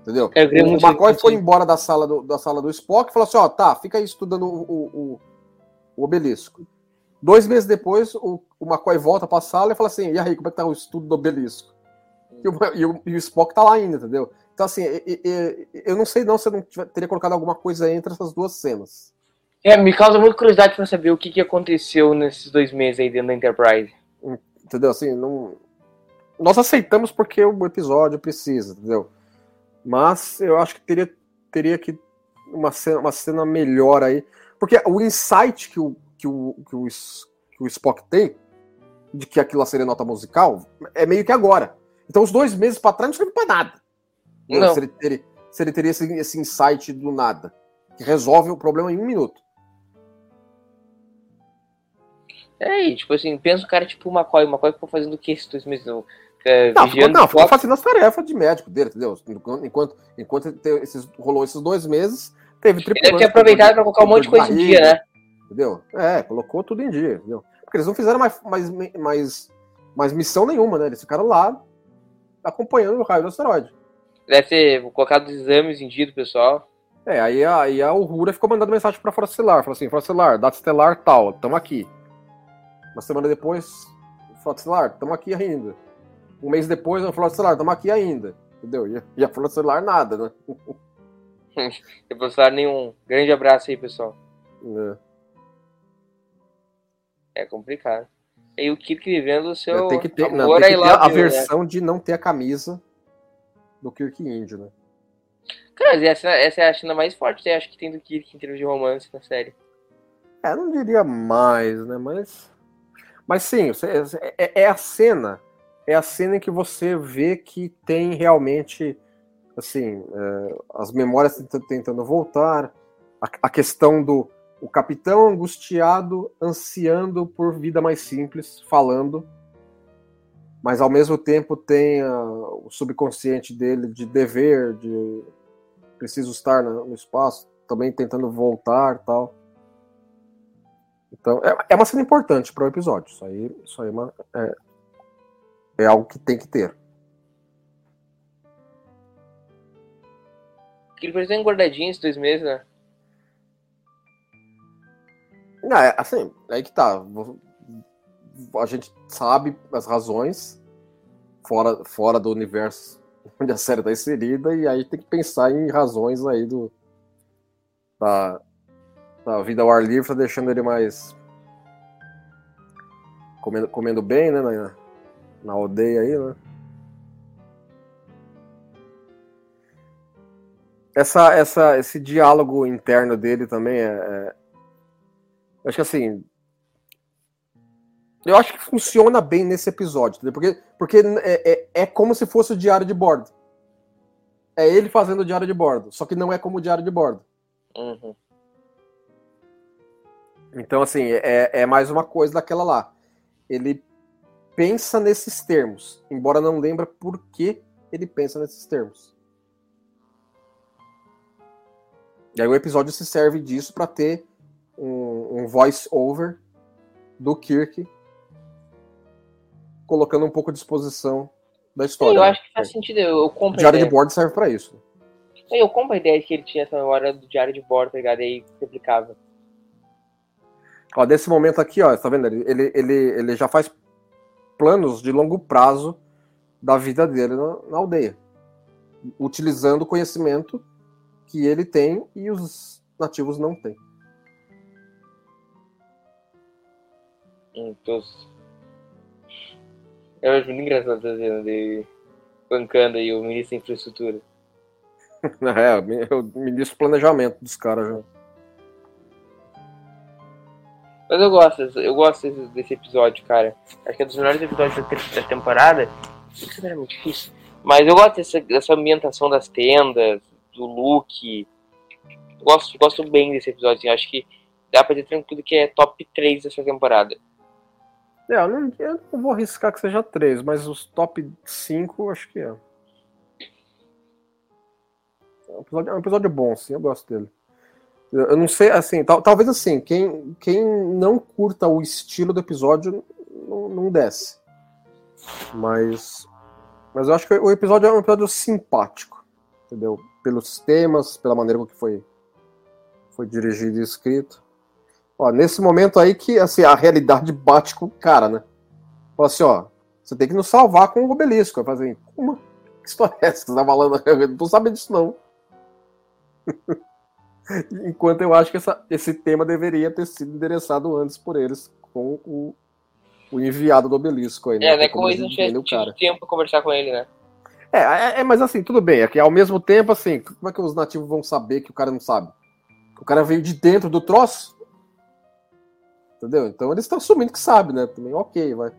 [SPEAKER 4] Entendeu?
[SPEAKER 3] Eu queria
[SPEAKER 4] o McCoy foi embora da sala do, da sala do Spock e falou assim: ó, tá, fica aí estudando o, o, o- o obelisco. Dois meses depois, o, o McCoy volta pra sala e fala assim: e aí, como é que tá o estudo do obelisco? E o, e o- e o Spock tá lá ainda, entendeu? Então, assim, eu não sei não se eu não teria colocado alguma coisa entre essas duas cenas.
[SPEAKER 3] É, me causa muita curiosidade pra saber o que, que aconteceu nesses dois meses aí dentro da Enterprise.
[SPEAKER 4] Entendeu? Assim, não. Nós aceitamos porque o episódio precisa, entendeu? Mas eu acho que teria, teria que uma cena, uma cena melhor aí. Porque o insight que o, que o, que o, que o Spock tem de que aquilo seria nota musical é meio que agora. Então, os dois meses pra trás não serve pra nada.
[SPEAKER 3] Não.
[SPEAKER 4] Se, ele teria, se ele teria esse, esse insight do nada, que resolve o problema em um minuto.
[SPEAKER 3] É, e tipo assim, pensa o cara tipo o McCoy. O McCoy ficou fazendo o que esses dois meses? Não, é,
[SPEAKER 4] Não, ficou, não, ficou fazendo as tarefas de médico dele, entendeu? Enquanto, enquanto, teve esses, rolou esses dois meses, teve
[SPEAKER 3] Ele deve ter aproveitado pra colocar um monte de coisa em dia, né?
[SPEAKER 4] Entendeu? É, colocou tudo em dia, entendeu? Porque eles não fizeram mais, mais, mais, mais missão nenhuma, né? Eles ficaram lá acompanhando o raio do asteroide.
[SPEAKER 3] Deve ter colocado os exames em dia do pessoal.
[SPEAKER 4] É, aí a, aí a Uhura ficou mandando mensagem pra Frota Estelar. Falou assim, Frota Estelar, data estelar tal, tamo aqui. Uma semana depois, Frota Estelar, tamo aqui ainda. Um mês depois, a Frota Estelar, tamo aqui ainda. Entendeu? E, e a Frota Estelar, nada, né?
[SPEAKER 3] Depois falaram nenhum. Grande abraço aí, pessoal.
[SPEAKER 4] É.
[SPEAKER 3] É complicado. E o Kirk vivendo o seu
[SPEAKER 4] tem que ter, não, tem que ter a
[SPEAKER 3] né?
[SPEAKER 4] versão de não ter a camisa do Kirk Índio, né?
[SPEAKER 3] Cara, essa, essa é a China mais forte, eu acho que tem do Kirk em termos de romance na série.
[SPEAKER 4] É, não diria mais, né? Mas. Mas sim, é, é a cena. É a cena em que você vê que tem realmente. Assim, é, as memórias tenta- tentando voltar. A, a questão do. O capitão angustiado, ansiando por vida mais simples, falando. Mas ao mesmo tempo tem ah, o subconsciente dele de dever, de preciso estar no espaço, também tentando voltar tal. Então, é, é uma cena importante para o episódio. Isso aí, isso aí é, uma- é- é algo que tem que ter.
[SPEAKER 3] Ele parecia engordadinho esses dois meses, né?
[SPEAKER 4] Não, é, assim, é aí que tá. A gente sabe as razões fora, fora do universo onde a série está inserida, e aí tem que pensar em razões aí do. Da, da vida ao ar livre, tá deixando ele mais. Comendo, comendo bem, né? Na, na aldeia aí, né? Essa, essa, esse diálogo interno dele também é, é- acho que assim. Eu acho que funciona bem nesse episódio, entendeu? Porque, porque é, é, é como se fosse o diário de bordo. É ele fazendo o diário de bordo, só que não é como o diário de bordo.
[SPEAKER 3] Uhum.
[SPEAKER 4] Então, assim, é, é mais uma coisa daquela lá. Ele pensa nesses termos, embora não lembra por que ele pensa nesses termos. E aí o episódio se serve disso para ter um, um voice-over do Kirk colocando um pouco de exposição da história.
[SPEAKER 3] eu
[SPEAKER 4] né?
[SPEAKER 3] acho que faz sentido, eu, eu
[SPEAKER 4] O
[SPEAKER 3] compro a
[SPEAKER 4] diário de bordo serve para isso.
[SPEAKER 3] Eu compro a ideia de que ele tinha essa memória do diário de bordo, tá ligado? E aí replicava.
[SPEAKER 4] Ó, desse momento aqui, ó, tá vendo? Ele, ele, ele, ele já faz planos de longo prazo da vida dele na, na aldeia, utilizando o conhecimento que ele tem e os nativos não têm.
[SPEAKER 3] Então, eu acho muito engraçado essa cena de bancando aí o ministro da infraestrutura.
[SPEAKER 4] É, o ministro do planejamento dos caras já.
[SPEAKER 3] Mas eu gosto, eu gosto desse, episódio, cara. Acho que é um dos melhores episódios da, te- da temporada. Isso era muito difícil. Mas eu gosto dessa, dessa ambientação das tendas, do look. Eu gosto, gosto bem desse episódio. assim. Acho que dá pra dizer tranquilo que é top 3 dessa temporada.
[SPEAKER 4] É, eu não, eu não vou arriscar que seja três, mas os top 5 eu acho que é. É um episódio, é um episódio bom, sim, eu gosto dele. Eu não sei, assim, tal- talvez assim, quem, quem não curta o estilo do episódio não, não desce. Mas, mas eu acho que o episódio é um episódio simpático. entendeu? Pelos temas, pela maneira como que foi, foi dirigido e escrito. Ó, nesse momento aí que assim, a realidade bate com o cara, né? Fala assim, ó, você tem que nos salvar com o obelisco. Fazer, como? Que história é essa? Você tá falando? Eu não tô sabendo disso, não. Enquanto eu acho que essa, esse tema deveria ter sido endereçado antes por eles com o, o enviado do obelisco aí, né?
[SPEAKER 3] É, né?
[SPEAKER 4] Como eles
[SPEAKER 3] não tinham tempo pra conversar com ele, né?
[SPEAKER 4] É, é, é, mas assim, tudo bem. É que ao mesmo tempo, assim, como é que os nativos vão saber que o cara não sabe? O cara veio de dentro do troço. Entendeu? Então eles estão assumindo que sabe, né? Também ok, vai.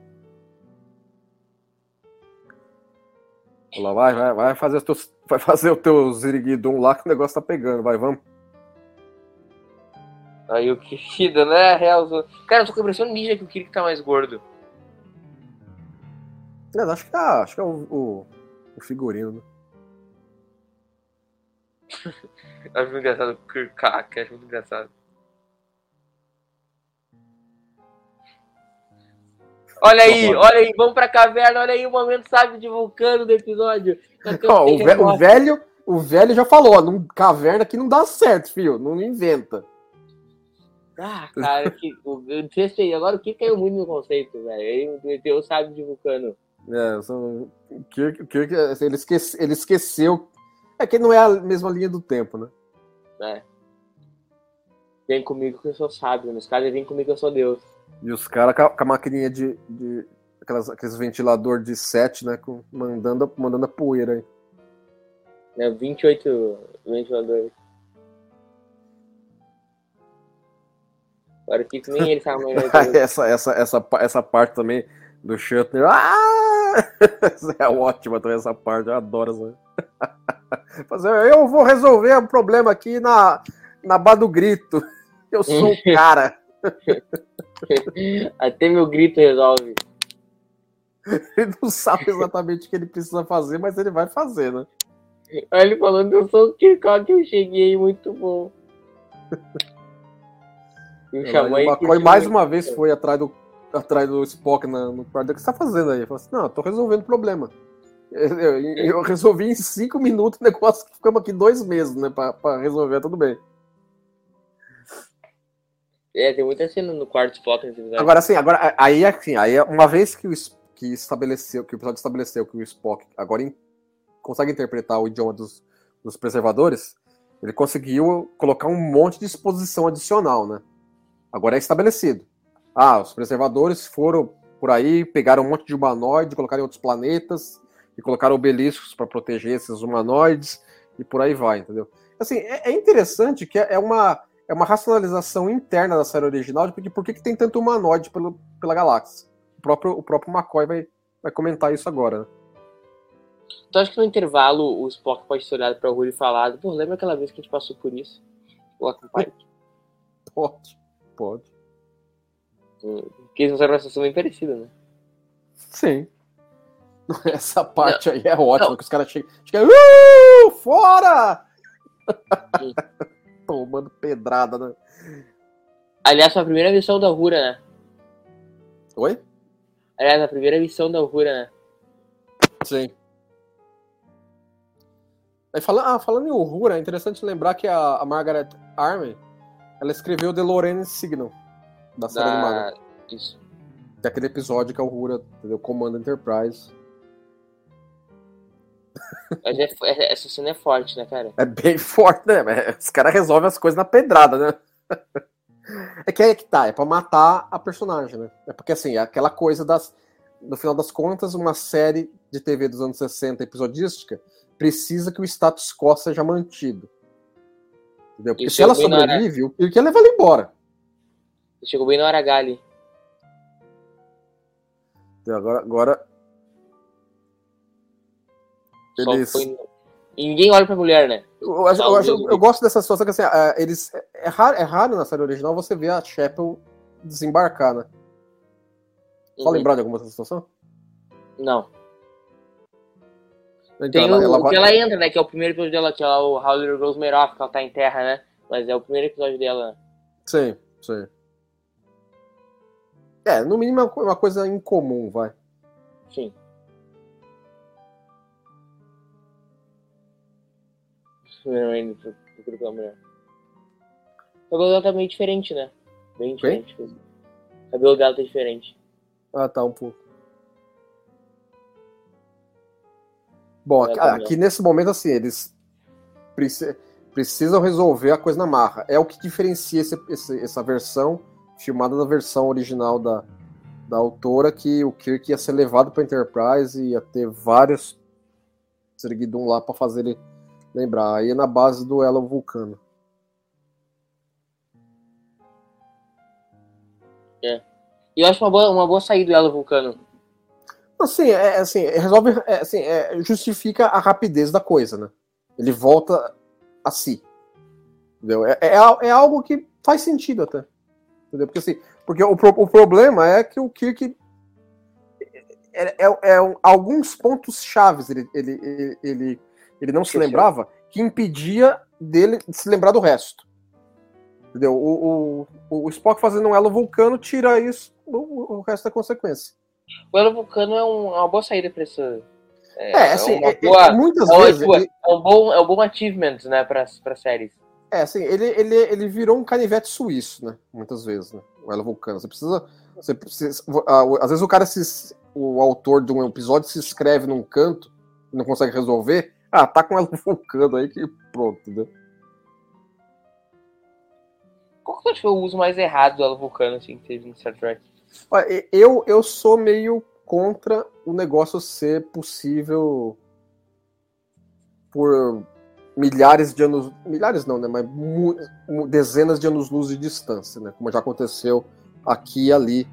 [SPEAKER 4] Lá, vai, vai, vai fazer os teus, vai fazer o teu ziriguidum lá que o negócio tá pegando, vai, vamos.
[SPEAKER 3] Aí o Kishida, né? Real. Cara, eu tô com a impressão ninja que o Kirk tá mais gordo.
[SPEAKER 4] É, acho que, ah, acho que é o, o, o figurino, né?
[SPEAKER 3] Acho muito engraçado o Kirkak, acho muito engraçado. Olha aí, olha aí, vamos pra caverna, olha aí o momento sábio de vulcano do episódio.
[SPEAKER 4] Ó, o, ve- o velho, o velho já falou, ó, num caverna que não dá certo, filho, não inventa.
[SPEAKER 3] Ah, cara, que, eu testei. Agora o que caiu muito no conceito, velho? Aí o sabe de vulcano.
[SPEAKER 4] É, são, o Kirk, o Kirk, assim, ele, esquece, ele esqueceu. É que não é a mesma linha do tempo, né?
[SPEAKER 3] né? Vem comigo que eu sou sábio. Nos casos, vem comigo que eu sou Deus.
[SPEAKER 4] E os caras com, a- maquininha de. de aquelas, aqueles ventilador de set, né? Com, mandando, mandando a poeira aí.
[SPEAKER 3] Né? 28 ventiladores. Agora o Kiko nem ele sabe mais.
[SPEAKER 4] essa, essa, essa, essa parte também do Shatner. Ah! É ótima também essa parte, eu adoro essa. Fazer, eu vou resolver o problema aqui na, na bar do grito. Eu sou o cara.
[SPEAKER 3] Até meu grito resolve.
[SPEAKER 4] Ele não sabe exatamente o que ele precisa fazer, mas ele vai fazer, né?
[SPEAKER 3] Olha ele falando eu sou o Kirkó que eu cheguei, muito bom. E o
[SPEAKER 4] Aí
[SPEAKER 3] Xamã
[SPEAKER 4] o
[SPEAKER 3] aí
[SPEAKER 4] McCoy mais
[SPEAKER 3] muito.
[SPEAKER 4] uma vez foi atrás do, atrás do Spock na- no quarto. O que você tá fazendo aí? Ele falou assim, não, eu tô resolvendo o problema. Eu, eu- eu resolvi em cinco minutos o negócio que ficamos aqui dois meses, né? Pra, pra resolver, tudo bem.
[SPEAKER 3] É, tem muita cena no quarto Spock nesse episódio.
[SPEAKER 4] Agora, assim, agora, aí, assim, aí, uma vez que o, que estabeleceu, que o episódio estabeleceu que o Spock agora in- consegue interpretar o idioma dos, dos preservadores, ele conseguiu colocar um monte de exposição adicional, né? Agora é estabelecido. Ah, os preservadores foram por aí, pegaram um monte de humanoide, colocaram em outros planetas e colocaram obeliscos para proteger esses humanoides e por aí vai, entendeu? Assim, é, é interessante que é uma, é uma racionalização interna da série original de porque por que, que tem tanto humanoide pelo, pela galáxia. O próprio, o próprio McCoy vai, vai comentar isso agora. Né?
[SPEAKER 3] Então acho que no intervalo o Spock pode ter olhado pra Rui e falado, pô, lembra aquela vez que a gente passou por isso? O pai.
[SPEAKER 4] Pode, pode.
[SPEAKER 3] Porque eles fizeram uma situação bem parecida, né?
[SPEAKER 4] Sim. Essa parte aí é ótima,
[SPEAKER 3] Não.
[SPEAKER 4] que os caras chegam, chegam uh, fora! Tomando pedrada, né?
[SPEAKER 3] Aliás, foi a primeira missão da Uhura, né?
[SPEAKER 4] Oi?
[SPEAKER 3] Aliás, a primeira missão da Uhura, né?
[SPEAKER 4] Sim. Aí, falando, ah, falando em Uhura, é interessante lembrar que a, a Margaret Army ela escreveu The Lorraine Signal da série animada.
[SPEAKER 3] Da... Isso.
[SPEAKER 4] Que é episódio que a Uhura entendeu, comanda Enterprise.
[SPEAKER 3] Mas é, é- essa cena é forte, né, cara?
[SPEAKER 4] É bem forte, né? Mas Os caras resolvem as coisas na pedrada, né? É que aí é que tá, é pra matar a personagem, né? É porque assim, é aquela coisa das. No final das contas, uma série de TV dos anos 60 episodística precisa que o status quo seja mantido. Entendeu? Porque se ela
[SPEAKER 3] na hora.
[SPEAKER 4] sobrevive, o ia levar ela embora.
[SPEAKER 3] Chegou bem na hora H ali.
[SPEAKER 4] Então, Agora, agora Eles-
[SPEAKER 3] foi... E ninguém olha pra mulher, né?
[SPEAKER 4] Eu, acho- eu, acho- eu gosto dessa situação que assim, é, eles, é, é raro, é raro na série original você ver a Chapel desembarcar, né? Só
[SPEAKER 3] Uhum.
[SPEAKER 4] lembrar de alguma dessa situação?
[SPEAKER 3] Não.
[SPEAKER 4] Então,
[SPEAKER 3] Tem
[SPEAKER 4] ela,
[SPEAKER 3] o,
[SPEAKER 4] ela
[SPEAKER 3] o
[SPEAKER 4] vai-
[SPEAKER 3] que ela entra, né? Que é o primeiro episódio dela, que é o Howler Rosemeroff, que ela tá em terra, né? Mas é o primeiro episódio dela.
[SPEAKER 4] Sim, sim. É, no mínimo é uma uma coisa incomum, vai.
[SPEAKER 3] Sim. Superman pro- procura pela mulher. O cabelo dela tá meio diferente, né? Bem diferente. O cabelo dela tá diferente.
[SPEAKER 4] Ah, tá, um pouco. Bom, aqui,
[SPEAKER 3] Exatamente.
[SPEAKER 4] aqui nesse momento, assim, eles preci- precisam resolver a coisa na marra. É o que diferencia esse- esse- essa versão filmada da versão original da, da autora, que o Kirk ia ser levado para Enterprise e ia ter vários Serguidum lá para fazer ele lembrar. Aí é na base do Elo Vulcano.
[SPEAKER 3] E eu acho uma boa, uma boa saída ela, Vulcano.
[SPEAKER 4] Assim, é, assim, resolve, é, assim, é, justifica a rapidez da coisa, né? Ele volta a si. Entendeu? É, é, al- é algo que faz sentido até. Entendeu? Porque, assim, porque o, o problema é que o Kirk. É, é- é alguns pontos chaves ele, ele, ele, ele, ele não se lembrava que impedia dele de se lembrar do resto. Entendeu? O, o, o Spock fazendo um elo vulcano tira isso, o, o resto é consequência.
[SPEAKER 3] O Elo Vulcano é, um- é uma boa saída pra essa.
[SPEAKER 4] É, assim,
[SPEAKER 3] uma
[SPEAKER 4] é- é-
[SPEAKER 3] boa-
[SPEAKER 4] muitas
[SPEAKER 3] é uma
[SPEAKER 4] vezes.
[SPEAKER 3] boa-
[SPEAKER 4] ele-
[SPEAKER 3] é um bom, é um bom achievement, né, pra, pra séries.
[SPEAKER 4] É, assim, ele, ele, ele virou um canivete suíço, né? Muitas vezes, né? O Elo Vulcano. Você precisa. Você precisa às vezes o cara se. O autor de um episódio se inscreve num canto e não consegue resolver. Ah, tá com o Elo Vulcano aí que pronto, entendeu?
[SPEAKER 3] Qual que foi o uso mais errado do Elo Vulcano, assim, que teve no Star Trek?
[SPEAKER 4] Olha, eu, eu sou meio contra o negócio ser possível por milhares de anos. Milhares não, né? Mas mu- dezenas de anos-luz de distância, né? Como já aconteceu aqui e ali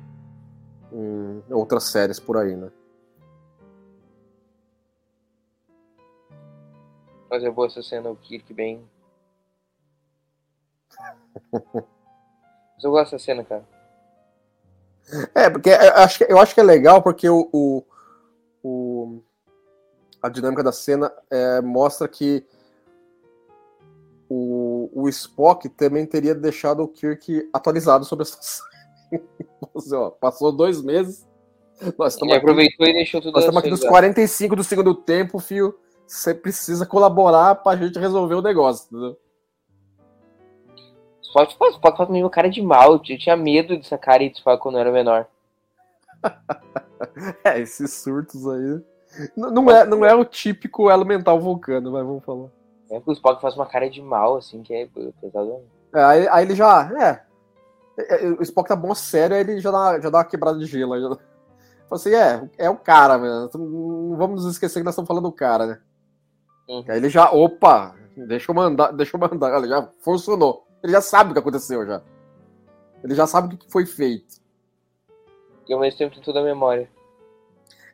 [SPEAKER 4] em outras séries por aí, né?
[SPEAKER 3] Fazer boa essa cena, o Kirk bem. Mas eu gosto dessa cena, cara.
[SPEAKER 4] É, porque eu acho que, eu acho que é legal porque o, o, o- a dinâmica da cena é, mostra que o, o Spock também teria deixado o Kirk atualizado sobre essa ó, Passou dois meses. Nós estamos
[SPEAKER 3] Ele
[SPEAKER 4] aqui,
[SPEAKER 3] aproveitou e deixou tudo
[SPEAKER 4] nós estamos aqui nos
[SPEAKER 3] atualizado.
[SPEAKER 4] 45 do segundo tempo, fio. Você precisa colaborar pra gente resolver o negócio, entendeu?
[SPEAKER 3] Pô, Spock faz meio cara de mal. Eu tinha medo dessa cara aí de Spock quando eu era menor.
[SPEAKER 4] É, esses surtos aí. Não é, não é o típico elemental vulcano, mas vamos falar.
[SPEAKER 3] É porque o Spock faz uma cara de mal, assim, que é pesado.
[SPEAKER 4] É, aí, aí ele já. É, é, O Spock tá bom sério, aí ele já dá, já dá uma quebrada de gelo. aí Já... Fala assim, é, é o cara, mesmo. Não vamos nos esquecer que nós estamos falando do cara, né?
[SPEAKER 3] Uhum.
[SPEAKER 4] Aí ele já, opa, deixa eu mandar, deixa eu mandar. Olha, já funcionou. Ele já sabe o que aconteceu já. Ele já sabe o que foi feito.
[SPEAKER 3] E ao mesmo tempo tem toda a memória.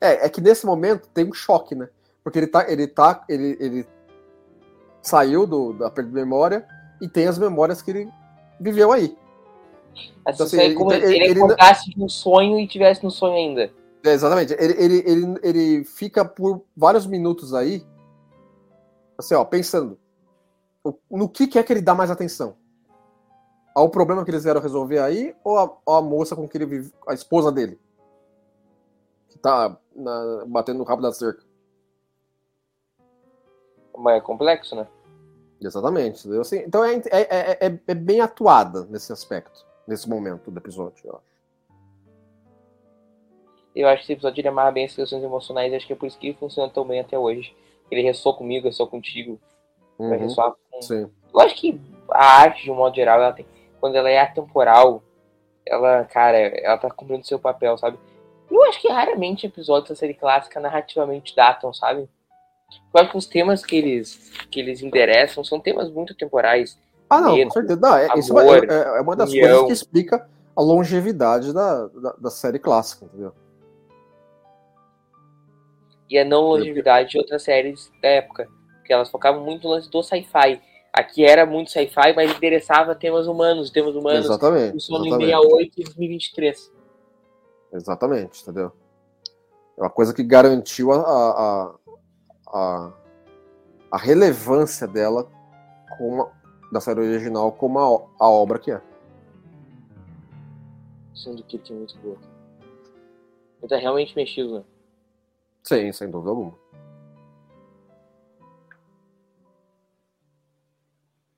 [SPEAKER 4] É, é que nesse momento tem um choque, né? Porque ele tá. Ele tá. Ele, ele saiu do, da perda de memória e tem as memórias que ele viveu aí.
[SPEAKER 3] Assim,
[SPEAKER 4] Então, assim,
[SPEAKER 3] é
[SPEAKER 4] ele-
[SPEAKER 3] como
[SPEAKER 4] ele-
[SPEAKER 3] se ele
[SPEAKER 4] ele-
[SPEAKER 3] acordasse de um sonho e tivesse no sonho ainda.
[SPEAKER 4] É, exatamente. Ele, ele, ele, ele fica por vários minutos aí, assim, ó, pensando no que, que é que ele dá mais atenção. Ao problema que eles vieram resolver aí, ou a, ou a moça com que ele vive, a esposa dele, que tá na- batendo no rabo da cerca.
[SPEAKER 3] Mas é complexo, né?
[SPEAKER 4] Exatamente. Assim, então é, é, é, é- é bem atuada nesse aspecto, nesse momento do episódio. eu acho.
[SPEAKER 3] Eu acho que esse episódio ele amarra bem as questões emocionais e acho que é por isso que funciona tão bem até hoje. Ele ressoa comigo, ressoa contigo, vai
[SPEAKER 4] Uhum,
[SPEAKER 3] ressoar com...
[SPEAKER 4] sim.
[SPEAKER 3] Eu acho que a arte, de um modo geral, ela tem... quando ela é atemporal, ela, cara, ela tá cumprindo seu papel, sabe? Eu acho que raramente episódios da série clássica narrativamente datam, sabe? Eu acho que os temas que eles, que eles endereçam são temas muito temporais.
[SPEAKER 4] Ah, não,
[SPEAKER 3] Medo,
[SPEAKER 4] com certeza. Não, é, isso
[SPEAKER 3] amor,
[SPEAKER 4] é, é- é uma das
[SPEAKER 3] união.
[SPEAKER 4] coisas que explica a longevidade da, da, da série clássica, entendeu?
[SPEAKER 3] E a não longevidade de outras séries da época. Porque elas focavam muito no lance do sci-fi. Aqui era muito sci-fi, mas endereçava temas humanos. Temas humanos
[SPEAKER 4] Exatamente.
[SPEAKER 3] funcionam em
[SPEAKER 4] Exatamente,
[SPEAKER 3] 68 e 2023.
[SPEAKER 4] exatamente, entendeu? É uma coisa que garantiu a, a, a, a, relevância dela como da série original como a, o- a obra que é.
[SPEAKER 3] Sendo que é muito boa. Ele tá realmente mexido, né?
[SPEAKER 4] Sim, sem dúvida alguma.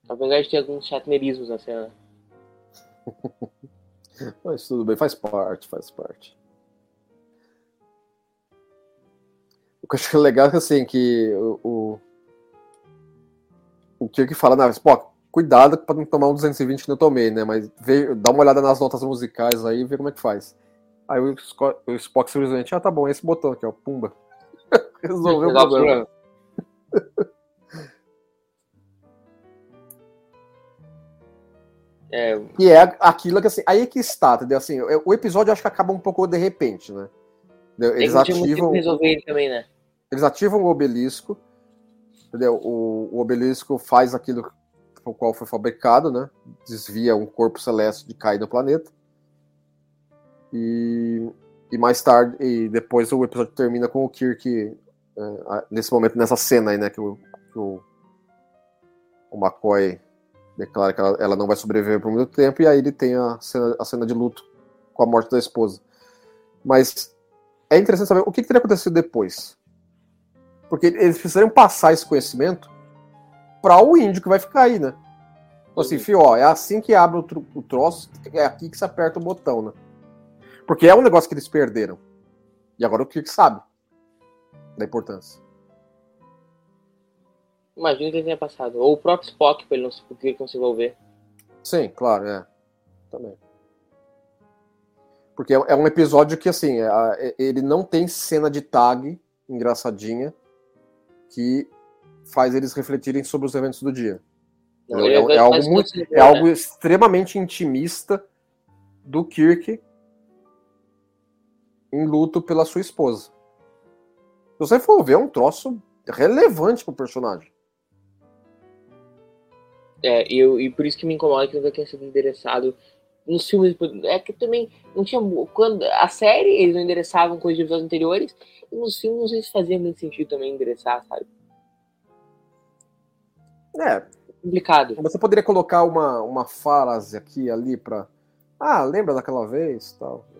[SPEAKER 3] Apesar de ter alguns chatneirismos na cena.
[SPEAKER 4] Mas tudo bem, faz parte, faz parte. O que eu acho legal é assim, que o, o, o Kirk fala, não, Spock, cuidado para não tomar um 220 que eu tomei, né? Mas vê, dá uma olhada nas notas musicais aí e vê como é que faz. Aí o, Scott, o Spock simplesmente, ah, tá bom, esse botão aqui, ó, pumba. Resolveu o problema.
[SPEAKER 3] É,
[SPEAKER 4] E é aquilo que assim, aí é que está, entendeu? Assim, o episódio acho que acaba um pouco de repente, né? Eles ativam,
[SPEAKER 3] resolver também, né?
[SPEAKER 4] eles ativam o obelisco, entendeu? O, o obelisco faz aquilo o qual foi fabricado, né? Desvia um corpo celeste de cair no planeta. E, e mais tarde, e depois o episódio termina com o Kirk é, nesse momento, nessa cena aí, né? Que o, que o, o McCoy declara que ela, ela não vai sobreviver por muito tempo, e aí ele tem a cena, a cena de luto com a morte da esposa. Mas é interessante saber o que, que teria acontecido depois. Porque eles precisariam passar esse conhecimento para o índio que vai ficar aí, né? Tipo Assim, fio, ó, é assim que abre o, tro- o troço, é aqui que se aperta o botão, né? Porque é um negócio que eles perderam. E agora o Kirk sabe da importância.
[SPEAKER 3] Imagina que ele tenha passado. Ou o próprio Spock, pra ele não se, pra ele não se envolver.
[SPEAKER 4] Sim, claro, é. Também. Porque é é um episódio que, assim, é, é- ele não tem cena de tag engraçadinha que faz eles refletirem sobre os eventos do dia.
[SPEAKER 3] Não,
[SPEAKER 4] É- é algo muito- É algo extremamente intimista do Kirk em luto pela sua esposa. Se você for ver, é um troço relevante pro personagem.
[SPEAKER 3] É, e, eu, e por isso que me incomoda que nunca tenha sido endereçado nos filmes. É que também não tinha. Quando a série eles não endereçavam coisas de episódios anteriores, e nos filmes não sei se fazia muito sentido também endereçar, sabe?
[SPEAKER 4] É,
[SPEAKER 3] Complicado.
[SPEAKER 4] Você poderia colocar uma, uma frase aqui ali pra. Ah, lembra daquela vez? Tal.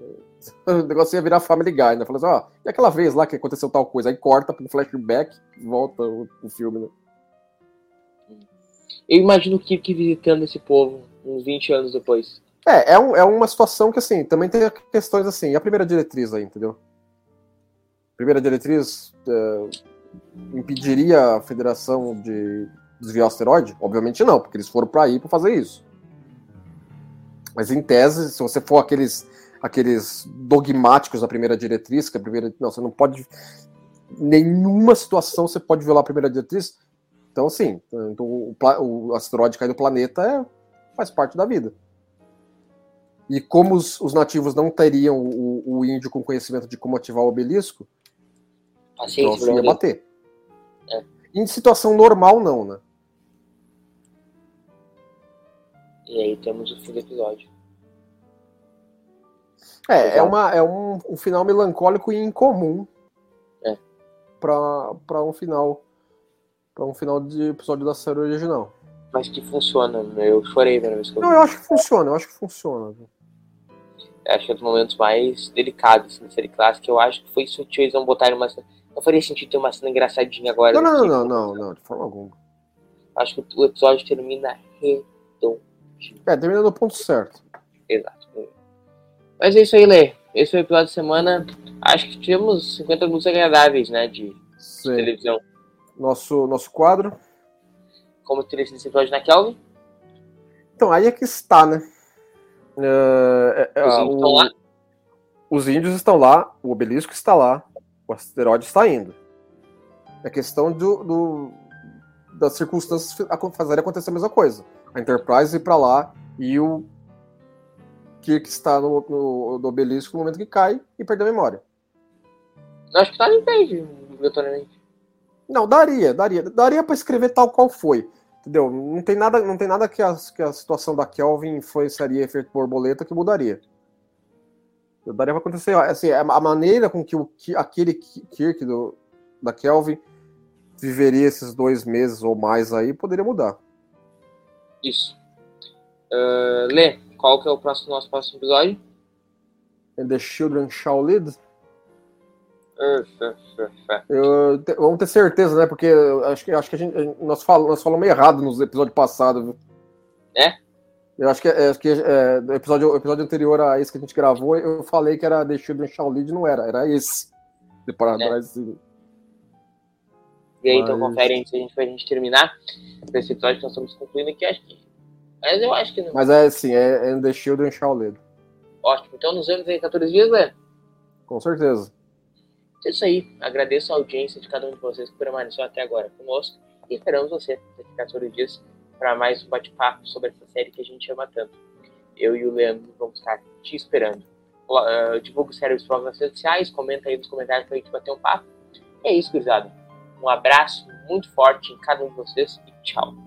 [SPEAKER 4] O negócio ia virar Family Guy, né? Falando assim, ó, e aquela vez lá que aconteceu tal coisa? Aí corta pro flashback volta o, o filme, né?
[SPEAKER 3] Eu imagino o Kirk visitando esse povo uns 20 anos depois.
[SPEAKER 4] É, é, um- é uma situação que, assim, também tem questões assim. E a primeira diretriz aí, entendeu? Primeira diretriz é, impediria a federação de desviar o asteroide? Obviamente não, porque eles foram pra aí pra fazer isso. Mas em tese, se você for aqueles, aqueles dogmáticos da primeira diretriz, que a primeira. Não, você não pode. Nenhuma situação você pode violar a primeira diretriz. Então, sim, então, o, o asteroide cair no planeta é, faz parte da vida. E como os, os nativos não teriam o, o índio com conhecimento de como ativar o obelisco,
[SPEAKER 3] Paciente,
[SPEAKER 4] então ia bater.
[SPEAKER 3] É.
[SPEAKER 4] Em situação normal, não, né?
[SPEAKER 3] E aí temos o fim do episódio.
[SPEAKER 4] É, é, uma, é um, um final melancólico e incomum
[SPEAKER 3] É.
[SPEAKER 4] para um final para um final de episódio da série original.
[SPEAKER 3] Mas que funciona, né? Eu chorei na vez que eu
[SPEAKER 4] Não, eu acho que funciona, eu acho que funciona. viu?
[SPEAKER 3] Acho que é um dos momentos mais delicados assim, da série clássica. Eu acho que foi sutil eles não botarem uma cena. Não faria sentido ter uma cena engraçadinha agora.
[SPEAKER 4] Não, não,
[SPEAKER 3] tipo,
[SPEAKER 4] não, não, não, de forma alguma.
[SPEAKER 3] Acho que o episódio termina redondo.
[SPEAKER 4] É, termina no ponto certo.
[SPEAKER 3] Exato. Mas é isso aí, Lê. Esse foi o episódio da semana. Acho que tivemos 50 minutos agradáveis, né? De
[SPEAKER 4] Sim.
[SPEAKER 3] televisão.
[SPEAKER 4] Nosso, nosso quadro.
[SPEAKER 3] Como teria sido esse episódio na Kelvin.
[SPEAKER 4] Então, aí é que está, né? É,
[SPEAKER 3] Os
[SPEAKER 4] ah,
[SPEAKER 3] índios
[SPEAKER 4] o-
[SPEAKER 3] estão lá.
[SPEAKER 4] Os índios estão lá, o obelisco está lá, o asteroide está indo. É questão do, do- das circunstâncias fazerem acontecer a mesma coisa. A Enterprise ir para lá e o Kirk está no, no, no obelisco no momento que cai e perde a memória.
[SPEAKER 3] Eu acho que tá pé, obrigatoriamente.
[SPEAKER 4] Não, daria, daria. Daria para escrever tal qual foi. Entendeu? Não tem nada, não tem nada que, a, que a situação da Kelvin influenciaria efeito borboleta que mudaria. Daria para acontecer. Assim, a maneira com que o, que aquele Ki- Kirk do, da Kelvin viveria esses dois meses ou mais aí poderia mudar.
[SPEAKER 3] Isso. Ah, Lê, qual que é o próximo, nosso próximo episódio?
[SPEAKER 4] And the Children Shall Lead. Eu, te- vamos ter certeza, né? Porque acho que, acho que a gente, nós, falamos, nós falamos errado nos episódios passados. viu?
[SPEAKER 3] É?
[SPEAKER 4] Eu acho que, é, acho que é, no episódio, episódio anterior a esse que a gente gravou, eu falei que era The Children Shall Lead, não era, era esse. Separado,
[SPEAKER 3] É.
[SPEAKER 4] era esse.
[SPEAKER 3] E aí, então confere antes da gente, pra gente terminar esse episódio que nós estamos concluindo aqui. Acho que. Mas eu acho que não.
[SPEAKER 4] Mas é assim, é, é The Children Shall Lead.
[SPEAKER 3] Ótimo. Então nos vemos em 14 dias, né?
[SPEAKER 4] Com certeza.
[SPEAKER 3] É isso aí. Agradeço a audiência de cada um de vocês que permaneceu até agora conosco. E esperamos você daqui a 14 dias para mais um bate-papo sobre essa série que a gente ama tanto. Eu e o Leandro vamos estar te esperando. Uh, divulga o nas redes sociais, comenta aí nos comentários pra gente bater um papo. E é isso, gurizada. Um abraço muito forte em cada um de vocês e tchau.